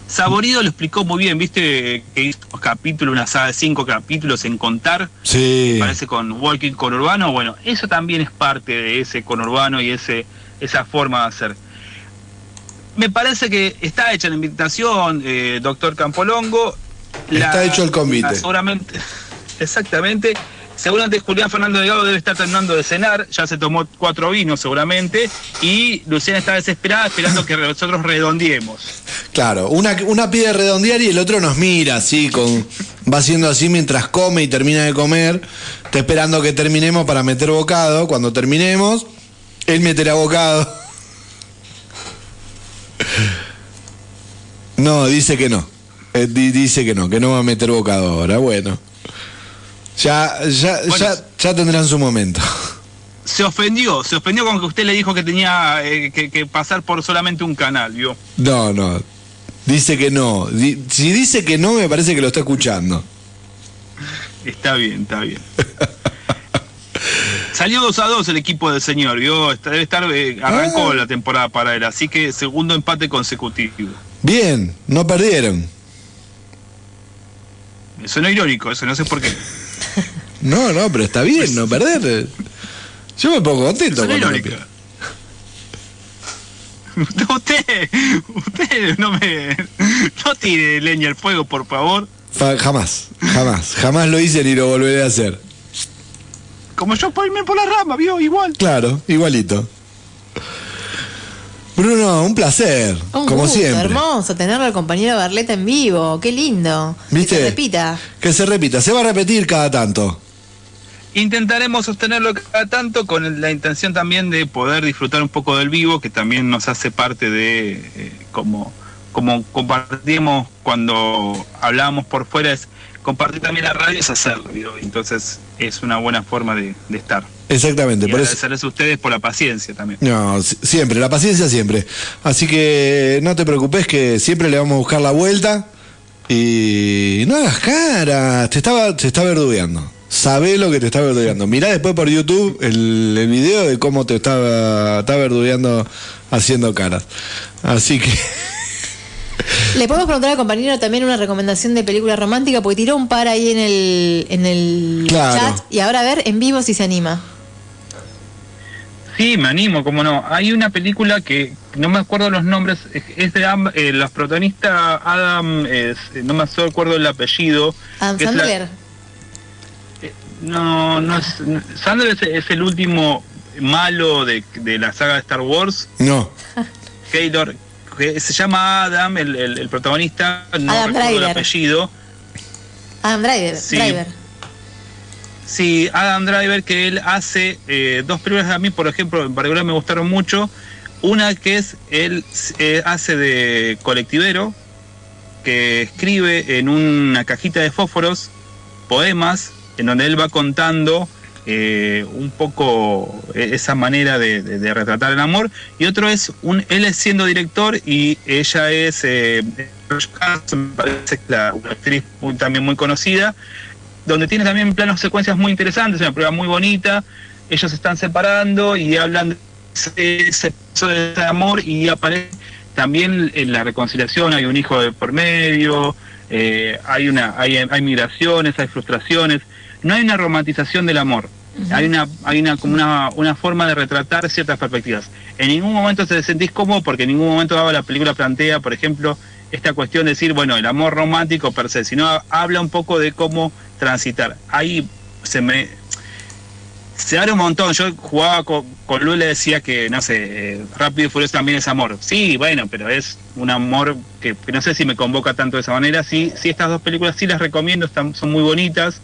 Saborido lo explicó muy bien, viste que hizo un capítulo, una saga de cinco capítulos en contar, Sí. parece con Walking Conurbano, bueno, eso también es parte de ese conurbano y ese esa forma de hacer. Me parece que está hecha la invitación, eh, doctor Campolongo. Está hecho el convite. seguramente, exactamente. Seguramente Julián Fernando Delgado debe estar terminando de cenar, ya se tomó cuatro vinos seguramente, y Luciana está desesperada esperando que nosotros redondeemos. Claro, una, pide redondear y el otro nos mira así, con, va haciendo así mientras come y termina de comer. Está esperando que terminemos para meter bocado. Cuando terminemos, él meterá bocado. No, dice que no. Eh, di- dice que no, que no va a meter bocado ahora. Bueno. Ya, ya, Bueno. ya, ya tendrán su momento. Se ofendió, se ofendió con que usted le dijo que tenía eh, que, que pasar por solamente un canal, ¿vio? No, no. Dice que no. Di- si dice que no, me parece que lo está escuchando. Está bien, está bien. Salió 2 a 2 el equipo del señor, ¿vio? Debe estar, eh, arrancó Ah. la temporada para él, así que segundo empate consecutivo. Bien, no perdieron. Eso no es irónico, eso no sé por qué. No, no, pero está bien no perder. Yo me pongo contento irónico. Usted, usted no me. No tire leña al fuego, por favor. Fa- Jamás, jamás, jamás lo hice ni lo volveré a hacer. Como yo por irme por la rama, ¿vio? Igual. Claro, igualito. Bruno, un placer, Un como gusto, siempre. hermoso tenerlo al compañero Barleta en vivo, qué lindo. ¿Viste? Que se repita. Que se repita, se va a repetir cada tanto. Intentaremos sostenerlo cada tanto con la intención también de poder disfrutar un poco del vivo, que también nos hace parte de eh, como, como compartimos cuando hablábamos por fuera, es compartir también la radio, es hacerlo, entonces es una buena forma de, de estar. Exactamente, Y por eso. agradecerles a ustedes por la paciencia también. No, si- siempre, la paciencia siempre. Así que no te preocupes que siempre le vamos a buscar la vuelta. Y no hagas cara, te estaba, te está verdugueando. Sabé lo que te está verdugueando. Mirá después por YouTube el, el video de cómo te estaba, está verdugueando haciendo caras. Así que. Le podemos preguntar al compañero también una recomendación de película romántica, porque tiró un par ahí en el, en el Claro. chat. Y ahora a ver en vivo si se anima. Sí, me animo, cómo no. Hay una película que no me acuerdo los nombres, es- de eh, los protagonistas Adam, es- no me acuerdo el apellido. Adam que es la- Sandler. No, no es. Sandler es, es el último malo de, de la saga de Star Wars. No. Keylor, que se llama Adam, el, el- el protagonista, no Adam recuerdo el Driver. apellido. Adam Driver. Sí. Driver. Sí, Adam Driver, que él hace eh, dos películas a mí, por ejemplo, en particular me gustaron mucho. Una que es, él eh, hace de colectivero, que escribe en una cajita de fósforos poemas en donde él va contando eh, un poco eh, esa manera de, retratar el amor. Y otro es, un, él es siendo director y ella es, eh, me parece que la, una actriz también muy conocida donde tiene también planos secuencias muy interesantes, una prueba muy bonita, ellos se están separando y hablan de ese, de amor y aparece también en la reconciliación, hay un hijo de por medio, eh, hay, una, hay, hay migraciones, hay frustraciones, no hay una romantización del amor, Hay una, hay una como una, una forma de retratar ciertas perspectivas. En ningún momento se sentís cómodo porque en ningún momento la película plantea, por ejemplo, esta cuestión de decir, bueno, el amor romántico per se, sino habla un poco de cómo transitar. Ahí se me se abre un montón. Yo jugaba con, con Lu y decía que, no sé, eh, Rápido y Furioso también es amor. Sí, bueno, pero es un amor que, que no sé si me convoca tanto de esa manera. Sí, sí estas dos películas sí las recomiendo, están, son muy bonitas.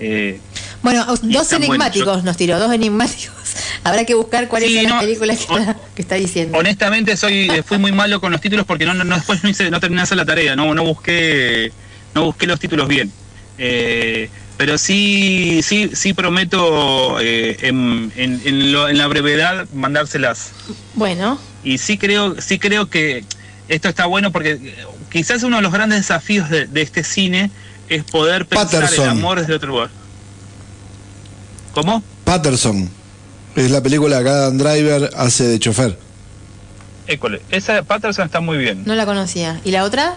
Eh, Bueno, dos enigmáticos buenos. nos tiró, dos enigmáticos. Habrá que buscar cuáles Sí, son las películas que, está, que está diciendo. honestamente soy eh, fui muy malo con los títulos porque no, no, después no hice, no terminé de hacer la tarea, no, no busqué no busqué los títulos bien. Eh, pero sí, sí, sí prometo eh, en, en- en lo- en la brevedad mandárselas. Bueno, Y sí creo, sí creo que esto está bueno porque quizás uno de los grandes desafíos de, de este cine es poder pensar Patterson. el amor desde otro lugar. ¿Cómo? Patterson. Es la película que Adam Driver hace de chofer. École. Esa Patterson está muy bien. no la conocía. ¿Y la otra?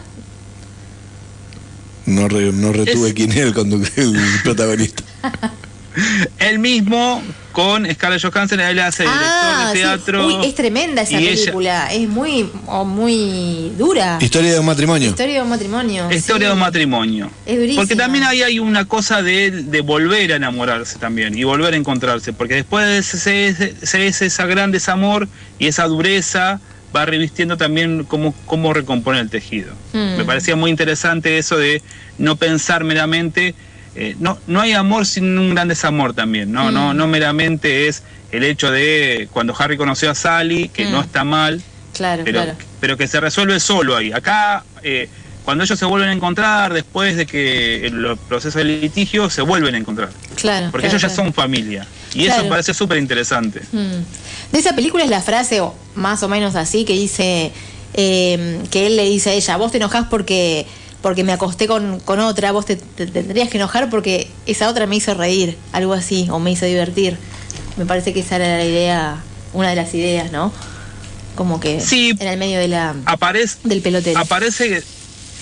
No, re- no retuve Es- quién era el, el protagonista. Él mismo con Scarlett Johansson, él hace director Ah, de sí. teatro. Uy, es tremenda esa ella- película. Es muy, oh, muy dura. Historia de un matrimonio. Historia de un matrimonio. Historia sí. de un matrimonio. Es. Porque también ahí hay una cosa de, de volver a enamorarse también y volver a encontrarse. Porque después de ese, ese, ese, ese- esa gran desamor y esa dureza va revistiendo también cómo, cómo recomponer el tejido. Mm. Me parecía muy interesante eso de no pensar meramente. Eh, no, no hay amor sin un gran desamor también, ¿no? Mm. No, no meramente es el hecho de cuando Harry conoció a Sally, que Mm. no está mal, Claro, pero, claro. pero que se resuelve solo ahí. Acá, eh, cuando ellos se vuelven a encontrar, después de que el los procesos de litigio, se vuelven a encontrar. Claro. Porque claro, ellos ya son familia. Y eso parece súper interesante. Mm. De esa película es la frase, o más o menos así, que dice eh, que él le dice a ella, vos te enojás porque porque me acosté con, con otra, vos te, te tendrías que enojar porque esa otra me hizo reír, algo así, o me hizo divertir. Me parece que esa era la idea, una de las ideas, ¿no? Como que Sí. en el medio de la Aparece, del pelotero. aparece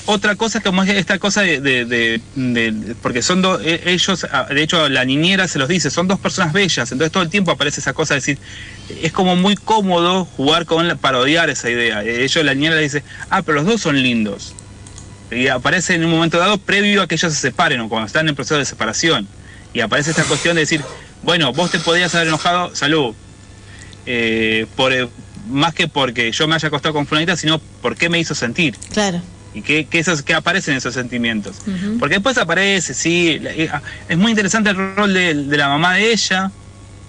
otra cosa como es esta cosa de, de- de- de- porque son dos eh, ellos ah, de hecho la niñera se los dice son dos personas bellas entonces todo el tiempo aparece esa cosa de decir es como muy cómodo jugar con la, parodiar esa idea Eh, ellos la niñera le dice ah pero los dos son lindos y aparece en un momento dado previo a que ellos se separen o cuando están en proceso de separación y aparece esta cuestión de decir bueno vos te podías haber enojado salud eh, por eh, más que porque yo me haya acostado con fulanita sino por qué me hizo sentir Claro. y que, que esos que aparecen esos sentimientos porque después aparece sí eh, ah, es muy interesante el rol de, de la mamá de ella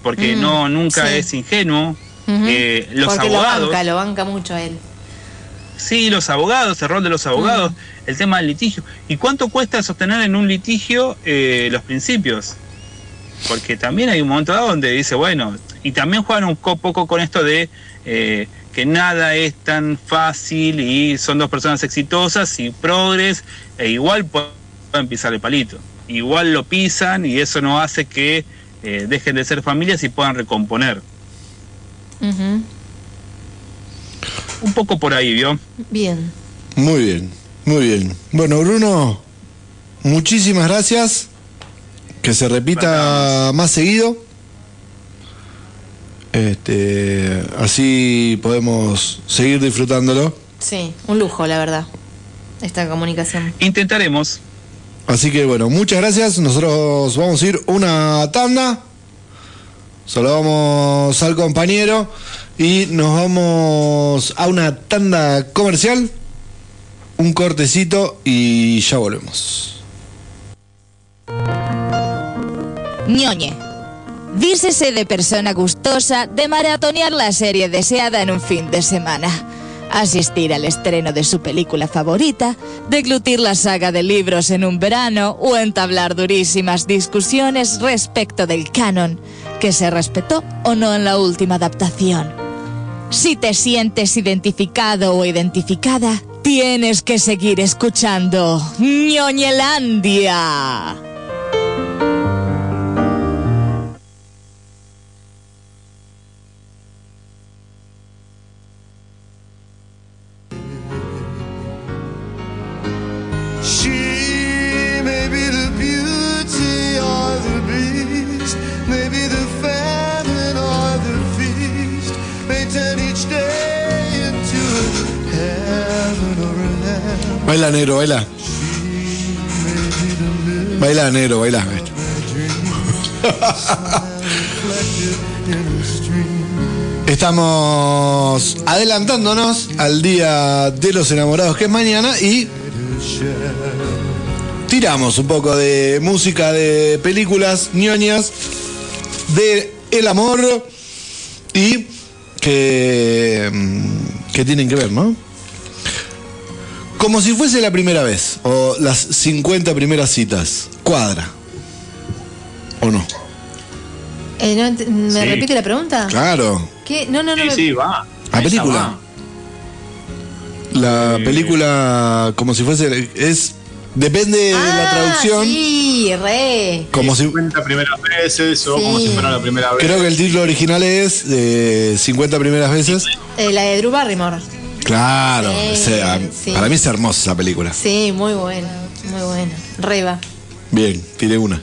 porque no nunca sí. es ingenuo. Eh, los porque abogados lo banca, lo banca mucho a él. Sí los abogados el rol de los abogados el tema del litigio. Y cuánto cuesta sostener en un litigio eh, los principios porque también hay un momento dado donde dice bueno y también juegan un co- poco con esto de eh, que nada es tan fácil y son dos personas exitosas y progres e igual pueden pisar el palito. Igual lo pisan y eso no hace que eh, dejen de ser familias y puedan recomponer. Ujú. Un poco por ahí vio Bien. Muy bien, muy bien. Bueno, Bruno, muchísimas gracias. Que se repita más seguido. Este, así podemos seguir disfrutándolo. Sí, un lujo, la verdad. Esta comunicación. intentaremos Así que bueno, muchas gracias. Nosotros vamos a ir una tanda. Saludamos al compañero y nos vamos a una tanda comercial. Un cortecito y ya volvemos. Ñoñe. Dícese de persona gustosa de maratonear la serie deseada en un fin de semana. Asistir al estreno de su película favorita, deglutir la saga de libros en un verano o entablar durísimas discusiones respecto del canon, que se respetó o no en la última adaptación. Si te sientes identificado o identificada, tienes que seguir escuchando Ñoñelandia. Baila negro, baila. Baila negro, baila. Estamos adelantándonos al día de los enamorados que es mañana y tiramos un poco de música de películas ñoñas de el amor y que, que tienen que ver, ¿no? Como si fuese la primera vez o las 50 primeras citas. Cuadra. ¿O no? Eh, no ent- ¿Me Sí. repite la pregunta? Claro. ¿Qué? No, no, no. Sí, me- sí, va. La Esa película. va. La Eh. película como si fuese es depende de la Ah, traducción. Sí, re. Como si 50 primeras veces o Sí. como si fuera la primera vez. creo que el título original es eh, 50 primeras veces. Eh, la de Drew Barrymore. Claro, Sí, o sea, sí. para mí es hermosa esa película. Sí, muy buena. Muy buena. Reba. Bien, tiré una.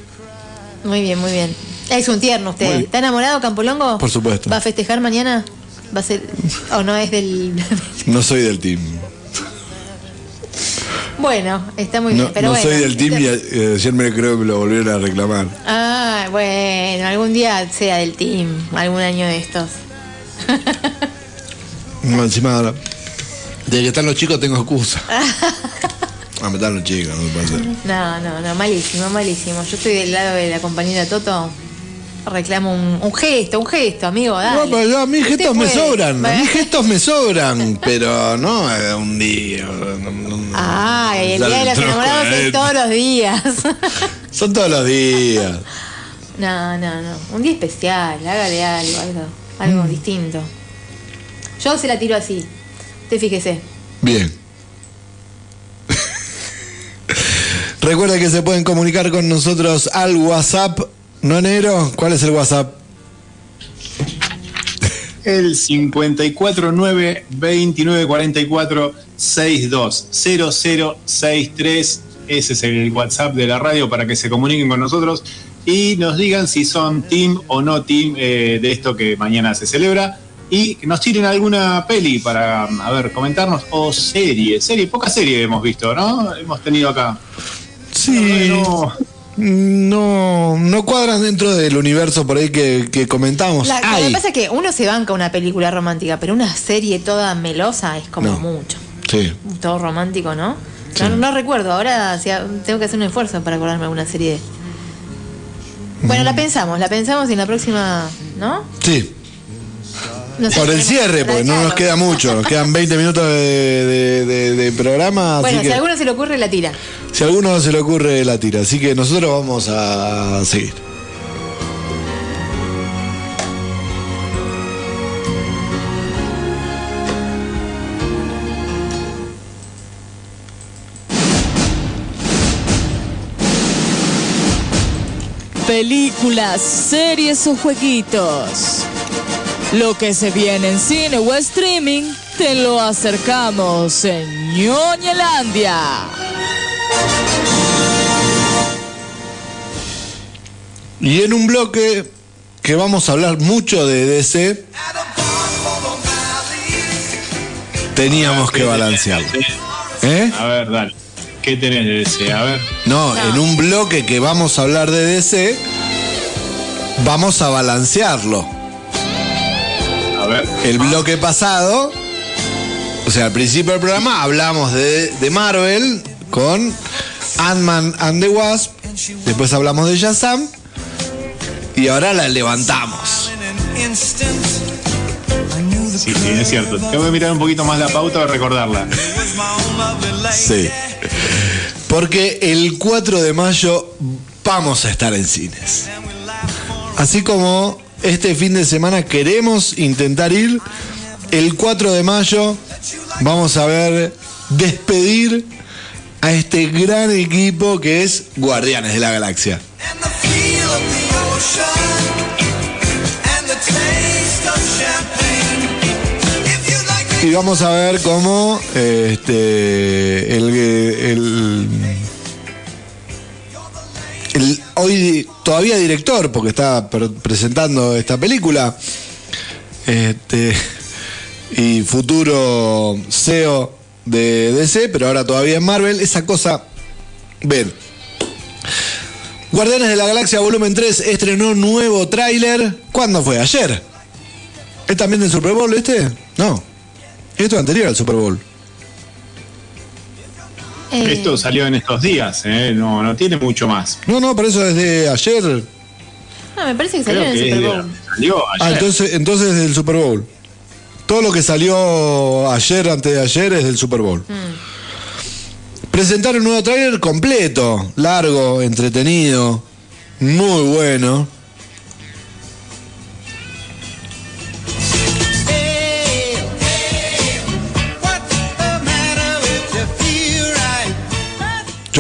Muy bien, muy bien. Es un tierno usted. ¿Está enamorado, Campolongo? Por supuesto. ¿Va a festejar mañana? ¿Va a ser.? ¿O no es del.? No soy del team. bueno, está muy bien. No, pero no bueno. soy del team y eh, ayer me creo que me lo volvieron a reclamar. Ah, bueno, algún día sea del team. Algún año de estos. No, encima ahora. De que están los chicos tengo excusa. Ah, me están los chicos, no me ser. No, no, no, malísimo, malísimo. Yo estoy del lado de la compañera Toto. Reclamo un, un gesto, un gesto, amigo. Dale. No, pero yo, a mí gestos me sobran. A mí gestos me sobran, pero no eh, un día. no, no, no. Ah, y el día de los troco enamorados a es todos los días. Son todos los días. no, no, no. Un día especial, hágale algo, algo, Mm. algo distinto. Yo se la tiro así. Usted fíjese. Bien. Recuerda que se pueden comunicar con nosotros al WhatsApp. ¿No, negro? ¿Cuál es el WhatsApp? El 549 2944 62 0063. Ese es el WhatsApp de la radio para que se comuniquen con nosotros y nos digan si son team o no team eh, de esto que mañana se celebra. Y que nos tiren alguna peli para, a ver, comentarnos. O serie. Serie, poca serie hemos visto, ¿no? Hemos tenido acá. Sí. No, No, no cuadran dentro del universo por ahí que, que comentamos. La- lo que pasa es que uno se banca una película romántica, pero una serie toda melosa es como No. mucho. Sí. Todo romántico, ¿no? Sí. No, no recuerdo, ahora tengo que hacer un esfuerzo para acordarme de una serie. Bueno, Mm. la pensamos, la pensamos y en la próxima, ¿no? Sí. Por el cierre, porque no nos queda mucho. Nos quedan 20 minutos de, de- de- de programa. así Bueno, que si a alguno se le ocurre, la tira. si a alguno se le ocurre, la tira. Así que nosotros vamos a seguir. Películas, series o jueguitos. Lo que se viene en cine o streaming, te lo acercamos en Ñoñelandia. Y en un bloque que vamos a hablar mucho de DC, teníamos que balancearlo. ¿Eh? A ver, dale. ¿Qué tenés de ese? A ver. No, en un bloque que vamos a hablar de DC, vamos a balancearlo. Ver. El bloque pasado, o sea, al principio del programa hablamos de, de Marvel con Ant-Man and the Wasp, después hablamos de Shazam y ahora la levantamos. Sí, sí, es cierto. Tengo que mirar un poquito más la pauta para recordarla. Sí. Porque el 4 de mayo vamos a estar en cines. Así como este fin de semana queremos intentar ir, el 4 de mayo vamos a ver despedir a este gran equipo que es Guardianes de la Galaxia. Y vamos a ver cómo este, el, el, hoy todavía director, porque está pre- presentando esta película, este, y futuro CEO de DC, pero ahora todavía en Marvel. Esa cosa. Ven. Guardianes de la Galaxia Volumen 3 estrenó nuevo tráiler. ¿Cuándo fue? ¿Ayer? ¿Es también del Super Bowl este? No. Esto es anterior al Super Bowl. Eh, Esto salió en estos días, ¿eh? no, no tiene mucho más. No, no, por eso desde ayer. no, Ah, me parece que salió Creo en el Super es de- Bowl. salió Ah, ayer. entonces, entonces del Super Bowl. Todo lo que salió ayer, antes de ayer, es del Super Bowl. Presentaron un nuevo tráiler completo, largo, entretenido, muy bueno.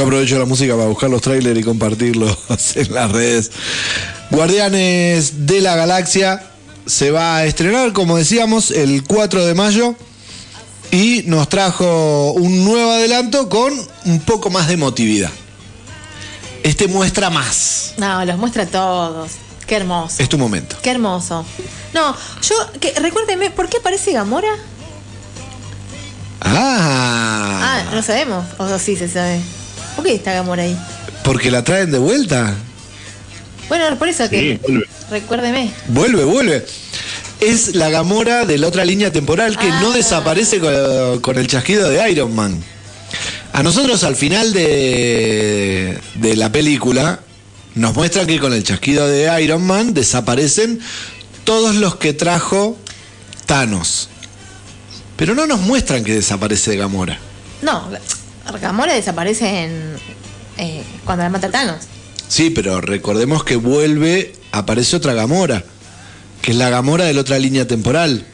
Yo aprovecho la música para buscar los trailers y compartirlos en las redes. Guardianes de la Galaxia se va a estrenar, como decíamos, el 4 de mayo y nos trajo un nuevo adelanto con un poco más de emotividad. Este muestra más. No, los muestra todos. Qué hermoso. Es tu momento. Qué hermoso. No, yo, que, recuérdeme, ¿por qué aparece Gamora? Ah, Ah, no sabemos. O sí se sabe. ¿Por qué está Gamora ahí? porque la traen de vuelta. Bueno, por eso Sí, que. vuelve. Recuérdeme. Vuelve, vuelve. Es la Gamora de la otra línea temporal que no Ah. desaparece con, con el chasquido de Iron Man. A nosotros al final de, de la película nos muestran que con el chasquido de Iron Man desaparecen todos los que trajo Thanos. Pero no nos muestran que desaparece Gamora. No, Gamora desaparece en. eh, cuando la mata Thanos. Sí, pero recordemos que vuelve, aparece otra Gamora, que es la Gamora de la otra línea temporal.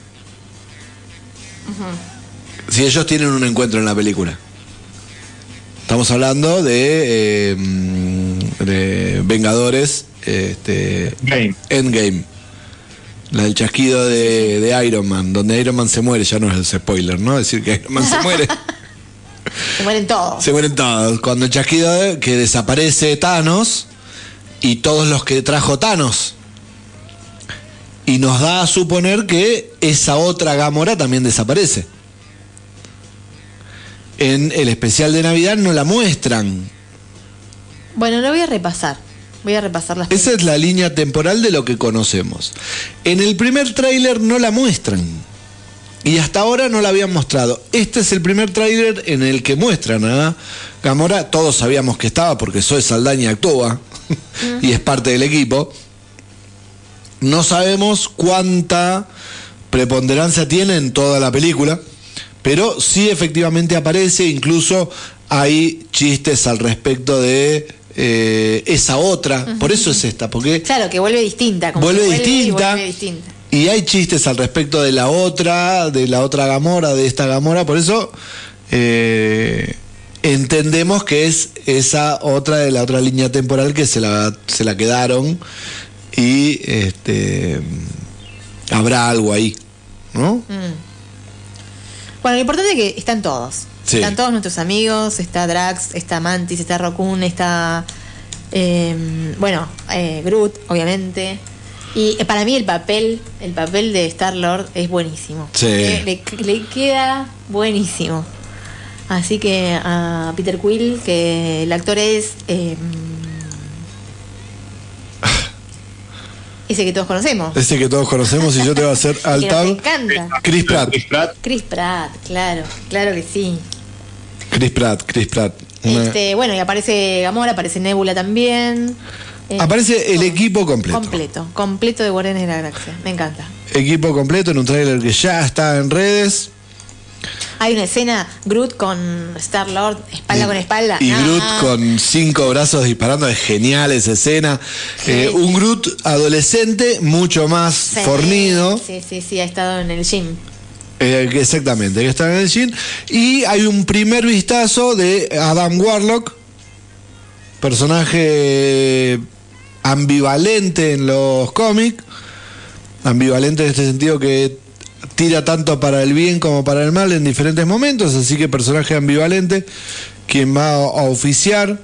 Si ellos tienen un encuentro en la película. Estamos hablando de, eh, mm, de Vengadores este, Game. Endgame. La del chasquido de, de Iron Man, donde Iron Man se muere, ya no es el spoiler, ¿no? Decir que Iron Man se muere. Se mueren todos. Se mueren todos. Cuando el chasquido de- que desaparece Thanos y todos los que trajo Thanos. Y nos da a suponer que esa otra Gamora también desaparece. En el especial de Navidad no la muestran. Bueno, lo voy a repasar. Voy a repasar las Esa es la línea temporal de lo que conocemos. En el primer tráiler no la muestran. Y hasta ahora no la habían mostrado. Este es el primer tráiler en el que muestran a Gamora. Todos sabíamos que estaba porque Zoe Saldaña actúa y es parte del equipo. No sabemos cuánta preponderancia tiene en toda la película, pero sí efectivamente aparece, incluso hay chistes al respecto de eh, esa otra, por eso es esta, porque Claro, que vuelve distinta. como Vuelve que distinta. vuelve distinta. Y hay chistes al respecto de la otra, de la otra Gamora, de esta Gamora, por eso eh, entendemos que es esa otra de la otra línea temporal que se la, se la quedaron y este habrá algo ahí, ¿no? Bueno, lo importante es que están todos. Sí. Están todos nuestros amigos. Está Drax, está Mantis, está Rokun, está. eh, bueno, eh, Groot, obviamente. Y eh, para mí el papel, el papel de Star Lord es buenísimo. Sí. Le, le queda buenísimo. Así que a Peter Quill, que el actor es. eh, ese que todos conocemos. Ese que todos conocemos y yo te voy a hacer al tab. encanta. Chris Pratt. Chris Pratt. Chris Pratt, claro, claro que sí. Chris Pratt, Chris Pratt. Una- Este, bueno, y aparece Gamora, aparece Nebula también. Eh, Aparece el equipo completo. completo, completo de Guardianes de la Galaxia. Me encanta. Equipo completo en un tráiler que ya está en redes. Hay una escena Groot con Star Lord espalda con espalda. Y Ah, Groot con cinco brazos disparando, es genial esa escena. Eh, un Groot adolescente, mucho más Sí, fornido. Sí, sí, sí, ha estado en el gym. Eh, exactamente, que está en el gym. Y hay un primer vistazo de Adam Warlock, personaje ambivalente en los cómics. Ambivalente en este sentido que tira tanto para el bien como para el mal en diferentes momentos. Así que personaje ambivalente, quien va a oficiar,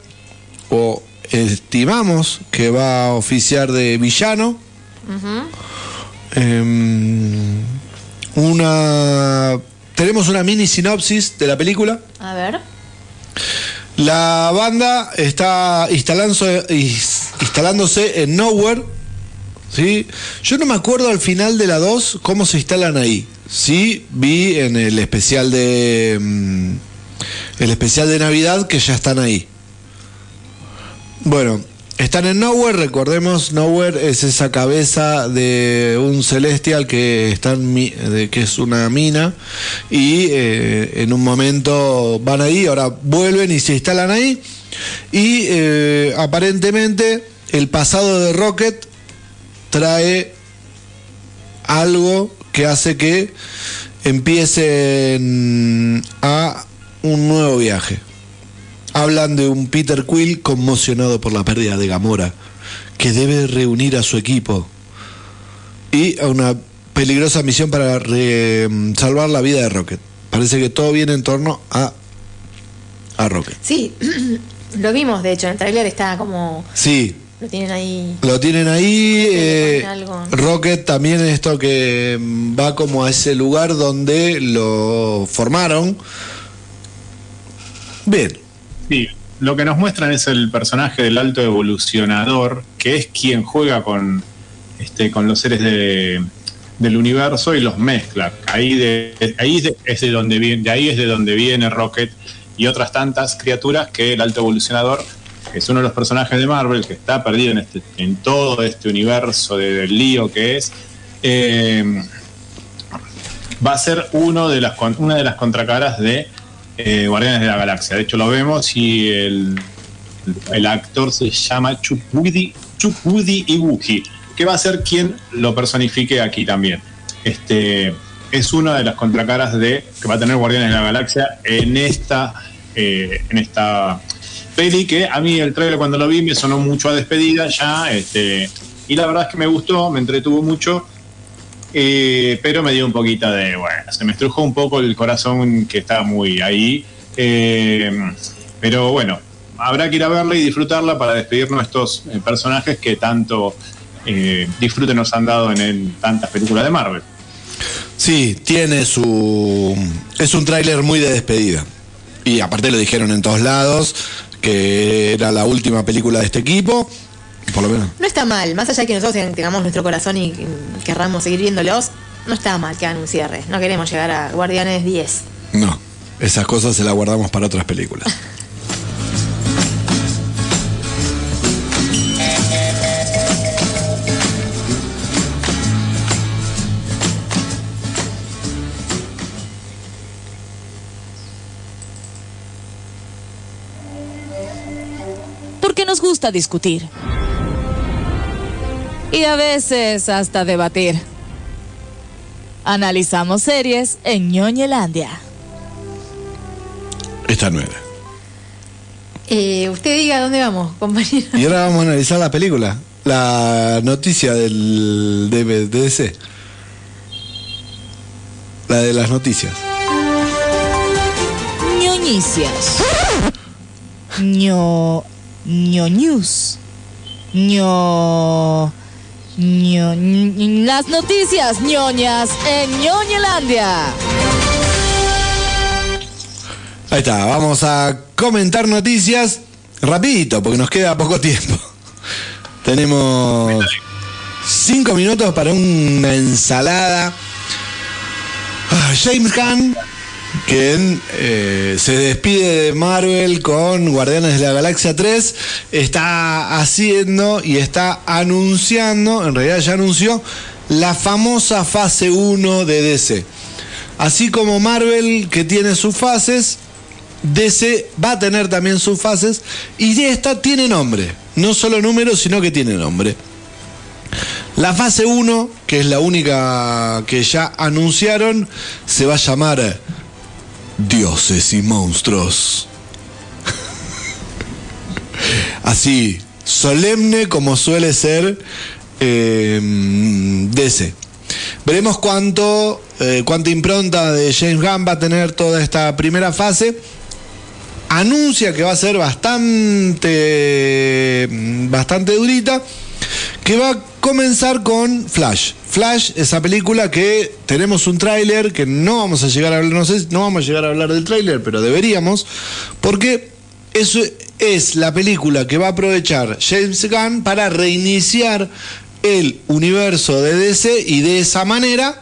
o estimamos que va a oficiar de villano. Em, una tenemos una mini sinopsis de la película. A ver. La banda está instalándose, instalándose en Nowhere. ¿sí? Yo no me acuerdo al final de la 2 cómo se instalan ahí. Sí, vi en el especial de. mm, el especial de Navidad que ya están ahí. Bueno, están en Nowhere, recordemos, Nowhere es esa cabeza de un celestial que está en mi- que es una mina y eh, en un momento van ahí, ahora vuelven y se instalan ahí y eh, aparentemente el pasado de Rocket trae algo que hace que empiecen a un nuevo viaje. Hablan de un Peter Quill conmocionado por la pérdida de Gamora, que debe reunir a su equipo y a una peligrosa misión para re- salvar la vida de Rocket. Parece que todo viene en torno a, a Rocket. Sí, lo vimos, de hecho, en el tráiler está como. Sí, Lo tienen ahí. Lo tienen ahí. eh. Rocket también es esto que mm, va como a ese lugar donde lo formaron. Bien. Sí, lo que nos muestran es el personaje del alto evolucionador, que es quien juega con, este, con los seres de- del universo y los mezcla. Ahí, de, ahí es de, es de donde viene, de ahí es de donde viene Rocket y otras tantas criaturas que el alto evolucionador es uno de los personajes de Marvel que está perdido en, este, en todo este universo de- del lío que es. eh, va a ser uno de las, una de las contracaras de eh, Guardianes de la Galaxia. De hecho, lo vemos y el, el actor se llama Chukwudi, Chukwudi Iwuji, que va a ser quien lo personifique aquí también. Este, es una de las contracaras de que va a tener Guardianes de la Galaxia en esta, eh, en esta peli que a mí el trailer cuando lo vi me sonó mucho a despedida ya, este, y la verdad es que me gustó, me entretuvo mucho. Eh, pero me dio un poquito de, bueno, se me estrujó un poco el corazón que estaba muy ahí. Eh, pero bueno, habrá que ir a verla y disfrutarla para despedirnos de estos eh, personajes que tanto eh, disfrute nos han dado en, en tantas películas de Marvel. Sí, tiene su. Es un tráiler muy de despedida. Y aparte lo dijeron en todos lados que era la última película de este equipo. Por lo menos. No está mal, más allá de que nosotros tengamos nuestro corazón y querramos seguir viéndolos, no está mal que hagan un cierre. No queremos llegar a Guardianes 10. No. Esas cosas se las guardamos para otras películas. gusta discutir. Y a veces hasta debatir. Analizamos series en ñoñelandia. Esta nueva. Eh, usted diga dónde vamos, compañero. Y ahora vamos a analizar la película. La noticia del de, de DC. La de las noticias. ñoñicias. ño. Ño news. ño. ño. las noticias ñoñas en ñoñelandia. Ahí está, vamos a comentar noticias rapidito, porque nos queda poco tiempo. Tenemos cinco minutos para una ensalada. Ah, James Gunn, quien eh, se despide de Marvel con Guardianes de la Galaxia 3, está haciendo y está anunciando, en realidad ya anunció, la famosa fase 1 de DC. Así como Marvel, que tiene sus fases, DC va a tener también sus fases y esta tiene nombre. No solo número, sino que tiene nombre. La fase 1, que es la única que ya anunciaron, se va a llamar Dioses y Monstruos. Así, solemne como suele ser eh, DC. Veremos cuánto, eh, cuánta impronta de James Gunn va a tener toda esta primera fase. Anuncia que va a ser bastante, bastante durita, que va a comenzar con Flash. Flash, esa película que tenemos un tráiler que no vamos a llegar a hablar, no sé, no vamos a llegar a hablar del tráiler, pero deberíamos, porque eso es la película que va a aprovechar James Gunn para reiniciar el universo de DC y de esa manera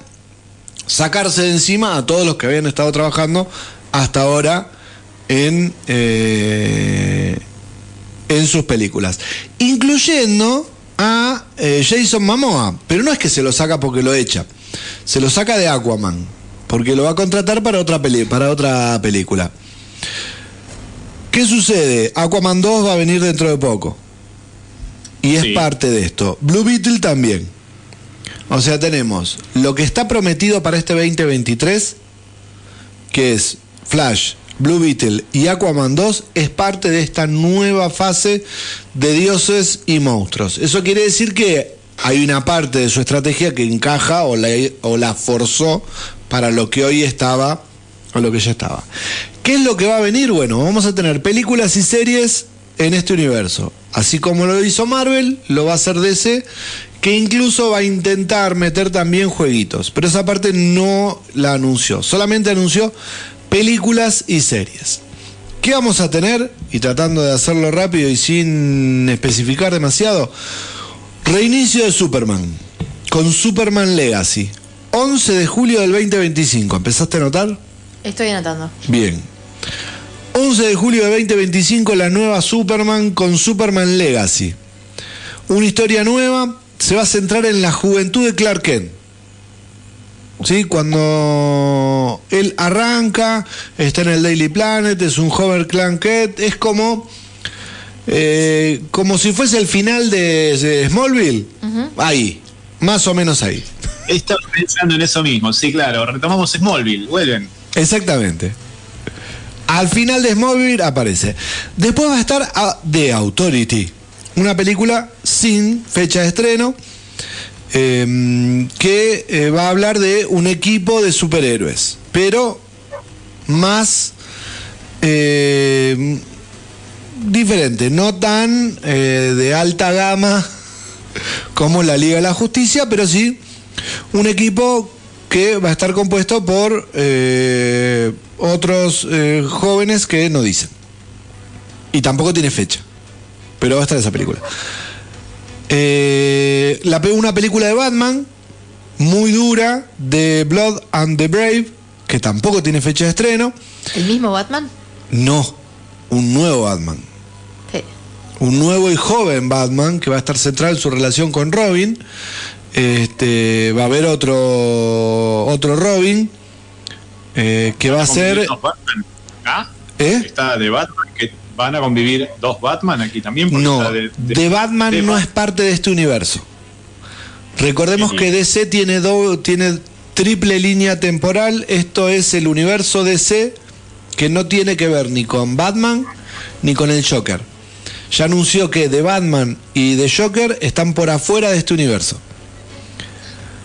sacarse de encima a todos los que habían estado trabajando hasta ahora en, eh, en sus películas, incluyendo a eh, Jason Momoa, pero no es que se lo saca porque lo echa, se lo saca de Aquaman, porque lo va a contratar para otra, peli para otra película. ¿Qué sucede? Aquaman 2 va a venir dentro de poco. Y es Sí. parte de esto. Blue Beetle también. O sea, tenemos lo que está prometido para este 2023, que es Flash, Blue Beetle y Aquaman 2, es parte de esta nueva fase de dioses y monstruos. Eso quiere decir que hay una parte de su estrategia que encaja o la, o la forzó para lo que hoy estaba o lo que ya estaba. ¿Qué es lo que va a venir? Bueno, vamos a tener películas y series en este universo. Así como lo hizo Marvel, lo va a hacer DC, que incluso va a intentar meter también jueguitos. Pero esa parte no la anunció, solamente anunció películas y series. ¿Qué vamos a tener? Y tratando de hacerlo rápido y sin especificar demasiado, reinicio de Superman, con Superman Legacy. 11 de julio del 2025. ¿Empezaste a notar? Estoy anotando. Bien. 11 de julio de 2025, la nueva Superman con Superman Legacy. Una historia nueva se va a centrar en la juventud de Clark Kent. ¿Sí? Cuando él arranca, está en el Daily Planet, es un joven Clark Kent, es como, eh, como si fuese el final de, de Smallville. Ahí, más o menos ahí. Estaba pensando en eso mismo, sí, claro. Retomamos Smallville, vuelven. Exactamente. Al final de Smallville aparece. Después va a estar a The Authority, una película sin fecha de estreno eh, que eh, va a hablar de un equipo de superhéroes, pero más eh, diferente, no tan eh, de alta gama como la Liga de la Justicia, pero sí un equipo que va a estar compuesto por eh, otros jóvenes que no dicen. Y tampoco tiene fecha. Pero va a estar esa película. La, una película de Batman, muy dura, de Blood and the Brave, que tampoco tiene fecha de estreno. ¿El mismo Batman? No, un nuevo Batman. Sí. Un nuevo y joven Batman que va a estar centrado en su relación con Robin. Este, va a haber otro otro Robin eh, que va a ser Dos Batman. ¿Ah? ¿Eh? Está de Batman, que van a convivir dos Batman aquí también. no está de, de- de Batman de no es parte de este universo. Recordemos Sí. que DC tiene do- tiene triple línea temporal. Esto es el universo DC que no tiene que ver ni con Batman ni con el Joker. Ya anunció que de Batman y de Joker están por afuera de este universo.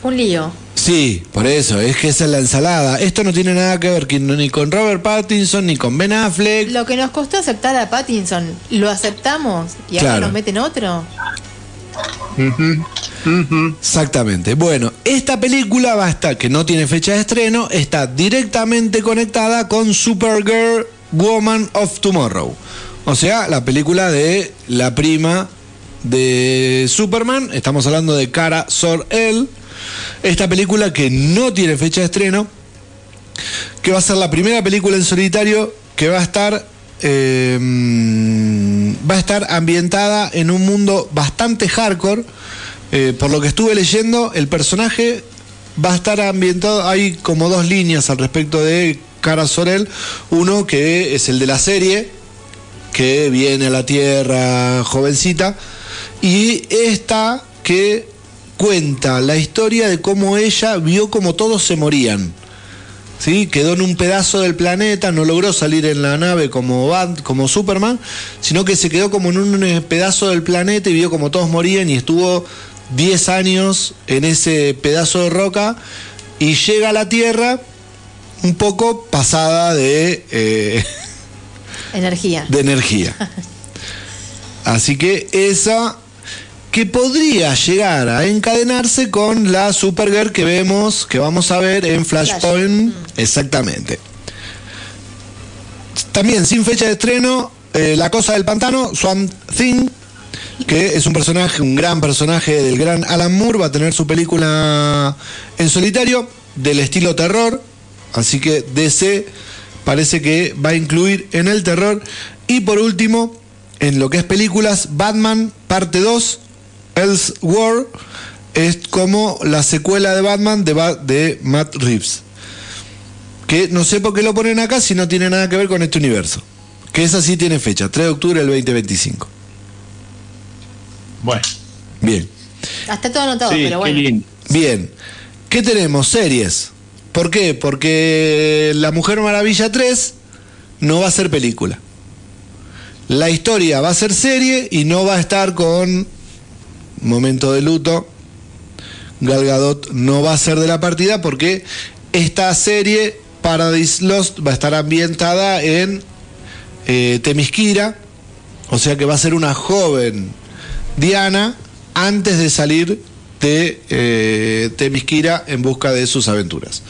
Un lío. Sí, por eso, es que esa es la ensalada. Esto no tiene nada que ver ni con Robert Pattinson ni con Ben Affleck. Lo que nos costó aceptar a Pattinson, lo aceptamos y ahora Claro. nos meten otro. Exactamente. Bueno, esta película va a estar, que no tiene fecha de estreno, está directamente conectada con Supergirl Woman of Tomorrow. O sea, la película de la prima de Superman. Estamos hablando de Cara Zor-El. Esta película que no tiene fecha de estreno, que va a ser la primera película en solitario que va a estar eh, va a estar ambientada en un mundo bastante hardcore. Eh, por lo que estuve leyendo, el personaje va a estar ambientado. Hay como dos líneas al respecto de Cara Sorel. Uno que es el de la serie, que viene a la Tierra jovencita. Y esta que cuenta la historia de cómo ella vio como todos se morían. ¿Sí? Quedó en un pedazo del planeta, no logró salir en la nave como, como Superman, sino que se quedó como en un eh, pedazo del planeta y vio como todos morían y estuvo 10 años en ese pedazo de roca y llega a la Tierra un poco pasada de, eh, Energía. de energía. Así que esa que podría llegar a encadenarse con la Supergirl que vemos, que vamos a ver en Flashpoint. Exactamente. También sin fecha de estreno, eh, La Cosa del Pantano, Swamp Thing, que es un personaje, un gran personaje del gran Alan Moore, va a tener su película en solitario, del estilo terror, así que DC parece que va a incluir en el terror. Y por último, en lo que es películas, Batman parte 2, Elseworld, es como la secuela de Batman de, Ba- de Matt Reeves. Que no sé por qué lo ponen acá si no tiene nada que ver con este universo. Que esa sí tiene fecha, 3 de octubre del 2025. Bueno, Bien. Está todo anotado, sí, pero qué bueno. lindo. Bien. ¿Qué tenemos? Series. ¿Por qué? Porque La Mujer Maravilla 3 no va a ser película. La historia va a ser serie y no va a estar con momento de luto. Gal Gadot no va a ser de la partida porque esta serie Paradise Lost va a estar ambientada en eh, Temisquira, o sea que va a ser una joven Diana antes de salir de eh, Temisquira en busca de sus aventuras.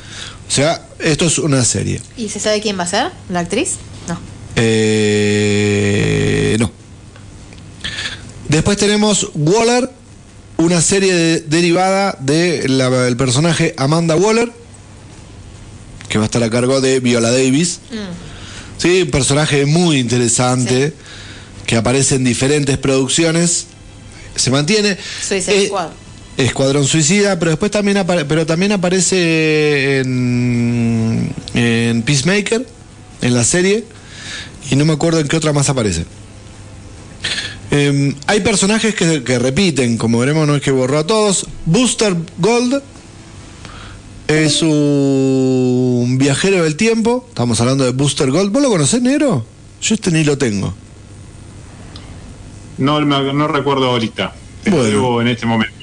O sea, esto es una serie. ¿Y se sabe quién va a ser? ¿La actriz? No. Eh, no. Después tenemos Waller, una serie de- derivada del personaje Amanda Waller, que va a estar a cargo de Viola Davis. Sí, un personaje muy interesante, que aparece en diferentes producciones. Se mantiene. Suicide Eh, Squad. Escuadrón Suicida, pero después también, pero también aparece en, en Peacemaker, en la serie, y no me acuerdo en qué otra más aparece. Em, hay personajes que, que repiten, como veremos, no es que borró a todos. Booster Gold es un viajero del tiempo. Estamos hablando de Booster Gold. ¿Vos lo conocés, Negro? Yo este ni lo tengo. No, no recuerdo ahorita. Bueno. en este momento.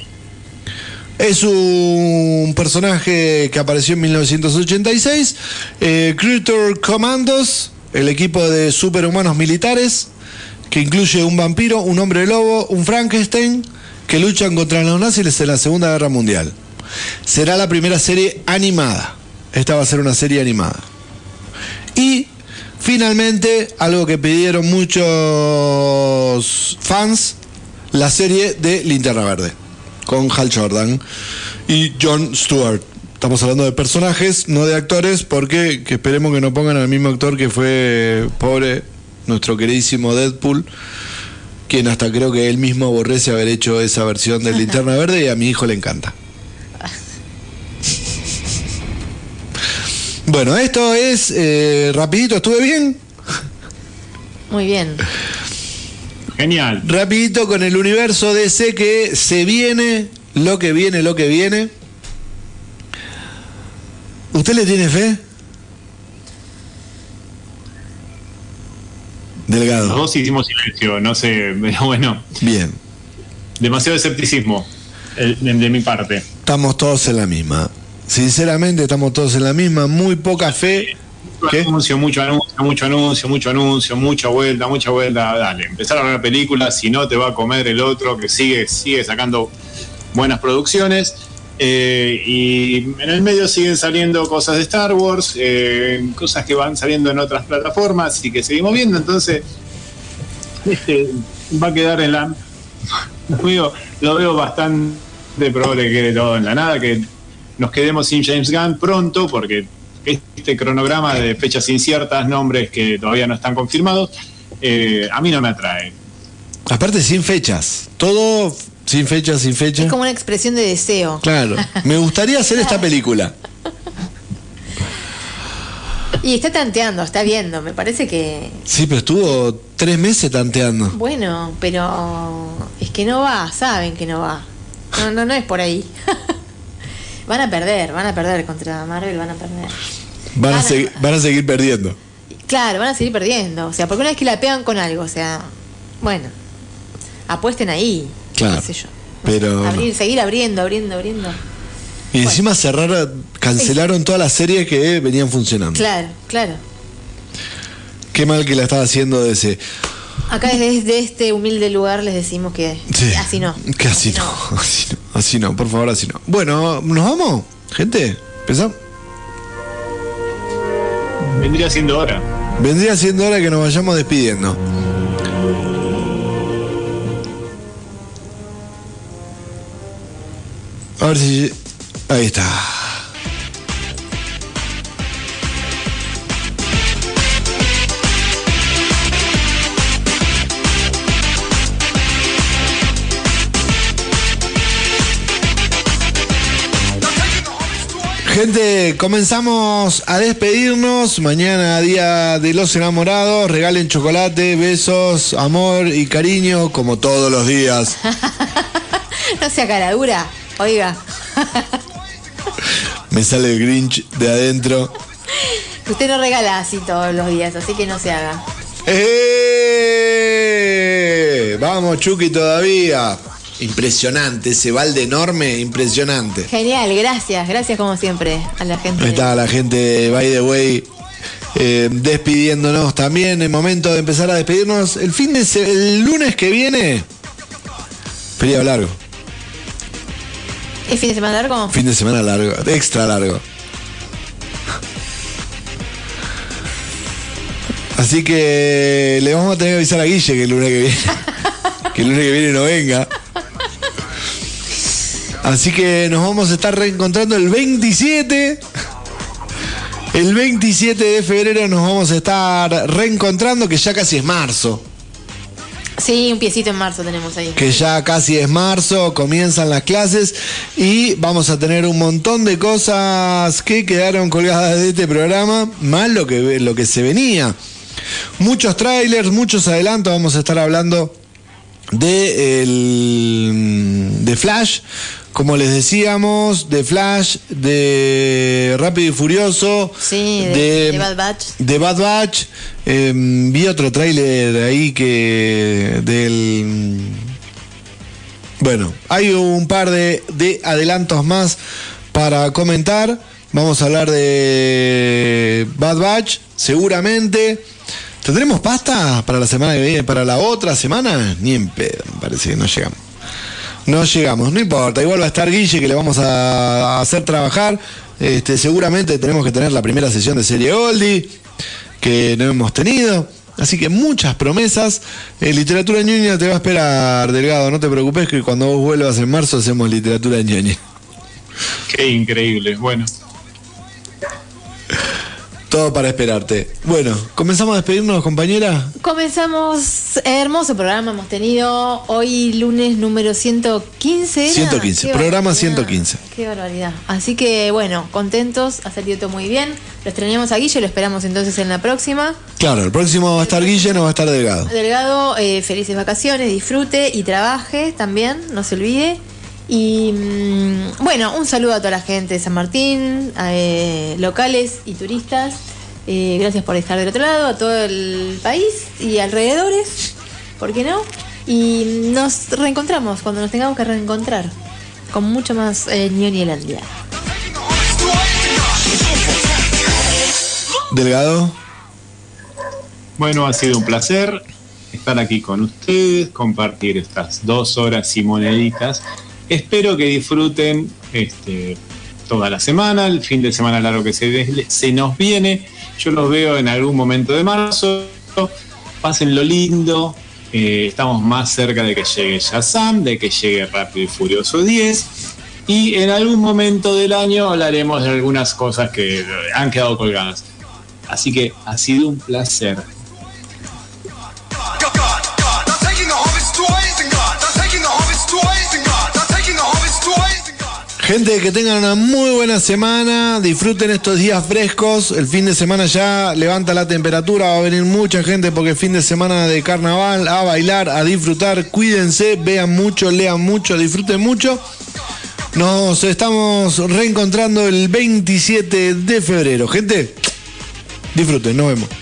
Es un personaje que apareció en 1986. Eh, Creature Commandos, el equipo de superhumanos militares, que incluye un vampiro, un hombre lobo, un Frankenstein, que luchan contra los nazis en la Segunda Guerra Mundial. Será la primera serie animada. Esta va a ser una serie animada. Y finalmente, algo que pidieron muchos fans, la serie de Linterna Verde, con Hal Jordan y John Stewart. Estamos hablando de personajes, no de actores, porque que esperemos que no pongan al mismo actor que fue pobre, nuestro queridísimo Deadpool, quien hasta creo que él mismo aborrece haber hecho esa versión de Linterna Verde y a mi hijo le encanta. Bueno, esto es eh, rapidito, ¿estuve bien? Muy bien. Genial. Rapidito con el universo DC que se viene, lo que viene, lo que viene. ¿Usted le tiene fe? Los Delgado. dos hicimos silencio, no sé, pero bueno, Bien. demasiado escepticismo de, de mi parte. Estamos todos en la misma. Sinceramente, estamos todos en la misma. Muy poca fe. Mucho anuncio, mucho anuncio, mucho anuncio, mucho anuncio, mucha vuelta, mucha vuelta. Dale, empezar a ver películas, si no te va a comer el otro que sigue, sigue sacando buenas producciones. Eh, y en el medio siguen saliendo cosas de Star Wars, eh, cosas que van saliendo en otras plataformas y que seguimos viendo. Entonces, este, va a quedar en la. Lo veo, lo veo bastante probable que quede todo en la nada, que nos quedemos sin James Gunn pronto, porque este cronograma de fechas inciertas, nombres que todavía no están confirmados, eh, a mí no me atrae. Aparte, sin fechas. Todo sin fechas, sin fecha. Es como una expresión de deseo. Claro. Me gustaría hacer esta película. Y está tanteando, está viendo. Me parece que. Sí, pero estuvo tres meses tanteando. Bueno, pero. Es que no va, saben que no va. No, no, no es por ahí. van a perder, van a perder contra Marvel, van a perder. Van a, Van a- segui- van a seguir perdiendo. Claro, van a seguir perdiendo. O sea, porque una vez que la pegan con algo, o sea. Bueno, apuesten ahí. Claro. qué sé yo. Pero. Abrir, seguir abriendo, abriendo, abriendo. Y encima cerraron, cancelaron todas las series que venían funcionando. Claro, claro. Qué mal que la estaba haciendo de ese. Acá desde este humilde lugar les decimos que Sí. así no. Que así no, así no, así no, por favor, así no. Bueno, ¿nos vamos? Gente, ¿empezamos? Vendría siendo hora. Vendría siendo hora que nos vayamos despidiendo. A ver si. Ahí está. Gente, comenzamos a despedirnos. Mañana, día de los enamorados. Regalen chocolate, besos, amor y cariño, como todos los días. No sea cara dura, oiga. Me sale el Grinch de adentro. Usted no regala así todos los días, así que no se haga. ¡Eh! Vamos, Chucky, todavía. Impresionante, ese balde enorme, impresionante. Genial, gracias, gracias como siempre a la gente. Ahí está la gente de By the Way eh, despidiéndonos también. El momento de empezar a despedirnos. El fin de el lunes que viene. Feriado largo. ¿Es fin de semana largo? Fin de semana largo. Extra largo. Así que le vamos a tener que avisar a Guille que el lunes que viene. que el lunes que viene no venga. Así que nos vamos a estar reencontrando el 27. El 27 de febrero nos vamos a estar reencontrando, que ya casi es marzo. Sí, un piecito en marzo tenemos ahí. que ya casi es marzo, comienzan las clases y vamos a tener un montón de cosas que quedaron colgadas de este programa, más lo que, lo que se venía. Muchos trailers, muchos adelantos, vamos a estar hablando de, el- de Flash, como les decíamos, de Flash, de Rápido y Furioso, Sí, de, de Bad Batch. de Bad Batch. eh, vi otro tráiler ahí que del... Bueno, hay un par de, de adelantos más para comentar. Vamos a hablar de Bad Batch, seguramente. ¿Tendremos pasta para la semana que viene, para la otra semana? Ni en pedo, me parece que no llegamos. No llegamos, no importa, igual va a estar Guille que le vamos a, hacer trabajar. Este, seguramente tenemos que tener la primera sesión de serie Goldie, que no hemos tenido. Así que muchas promesas. Eh, literatura ñoña te va a esperar, Delgado. No te preocupes que cuando vos vuelvas en marzo hacemos literatura ñoña. Qué increíble. Bueno, Todo para esperarte. Bueno, comenzamos a despedirnos, compañera. Comenzamos, hermoso programa hemos tenido hoy lunes número 115. ¿era? 115, Qué programa barbaridad, 115. Qué barbaridad. Así que bueno, contentos, ha salido todo muy bien. Lo extrañamos a Guille, lo esperamos entonces en la próxima. Claro, el próximo va a estar Guille, no va a estar Delgado. Delgado, eh, felices vacaciones, disfrute y trabaje también, no se olvide. Y mm, bueno, un saludo a toda la gente de San Martín, a, eh, locales y turistas. Eh, gracias por estar del otro lado, a todo el país y alrededores, ¿por qué no? Y nos reencontramos cuando nos tengamos que reencontrar con mucho más eh, ñoñelandia. Delgado. bueno, ha sido un placer estar aquí con ustedes, compartir estas dos horas y moneditas. Espero que disfruten este, toda la semana, el fin de semana largo que se, nos viene. Yo los veo en algún momento de marzo. Pasen lo lindo. Eh, estamos más cerca de que llegue Shazam, de que llegue Rápido y Furioso 10. Y en algún momento del año hablaremos de algunas cosas que han quedado colgadas. Así que ha sido un placer. Gente, que tengan una muy buena semana, disfruten estos días frescos, el fin de semana ya levanta la temperatura, va a venir mucha gente porque es fin de semana de carnaval, a bailar, a disfrutar, cuídense, vean mucho, lean mucho, disfruten mucho. Nos estamos reencontrando el 27 de febrero. Gente, disfruten, nos vemos.